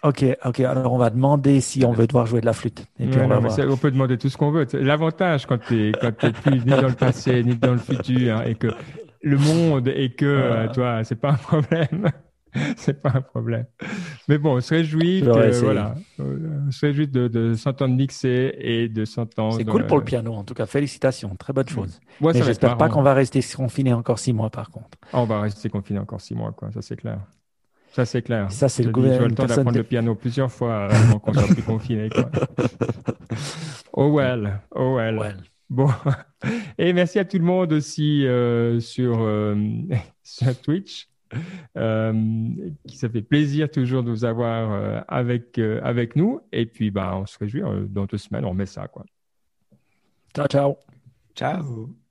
Ok, ok. Alors, on va demander si on veut devoir jouer de la flûte. Et puis on, va voir.
on, peut demander tout ce qu'on veut. L'avantage quand tu quand plus ni dans le passé ni dans le futur et que le monde et que euh, toi, c'est pas un problème. c'est pas un problème. Mais bon, on se réjouit, que, voilà, on se réjouit de, de s'entendre mixer et de s'entendre.
C'est cool pour le piano, en tout cas. Félicitations, très bonne chose. Mais j'espère pas qu'on va rester confiné encore six mois, par contre.
on va rester confiné encore six mois, quoi. Ça c'est clair. Ça c'est clair.
Ça c'est le gouvernement.
J'ai le temps d'apprendre le piano plusieurs fois avant qu'on soit plus confiné. Quoi. oh well, oh well. Bon, et merci à tout le monde aussi euh, sur, euh, sur Twitch. Euh, qui ça fait plaisir toujours de vous avoir euh, avec, euh, avec nous. Et puis, bah, on se réjouit. dans deux semaines, on met ça. Quoi.
Ciao, ciao.
Ciao.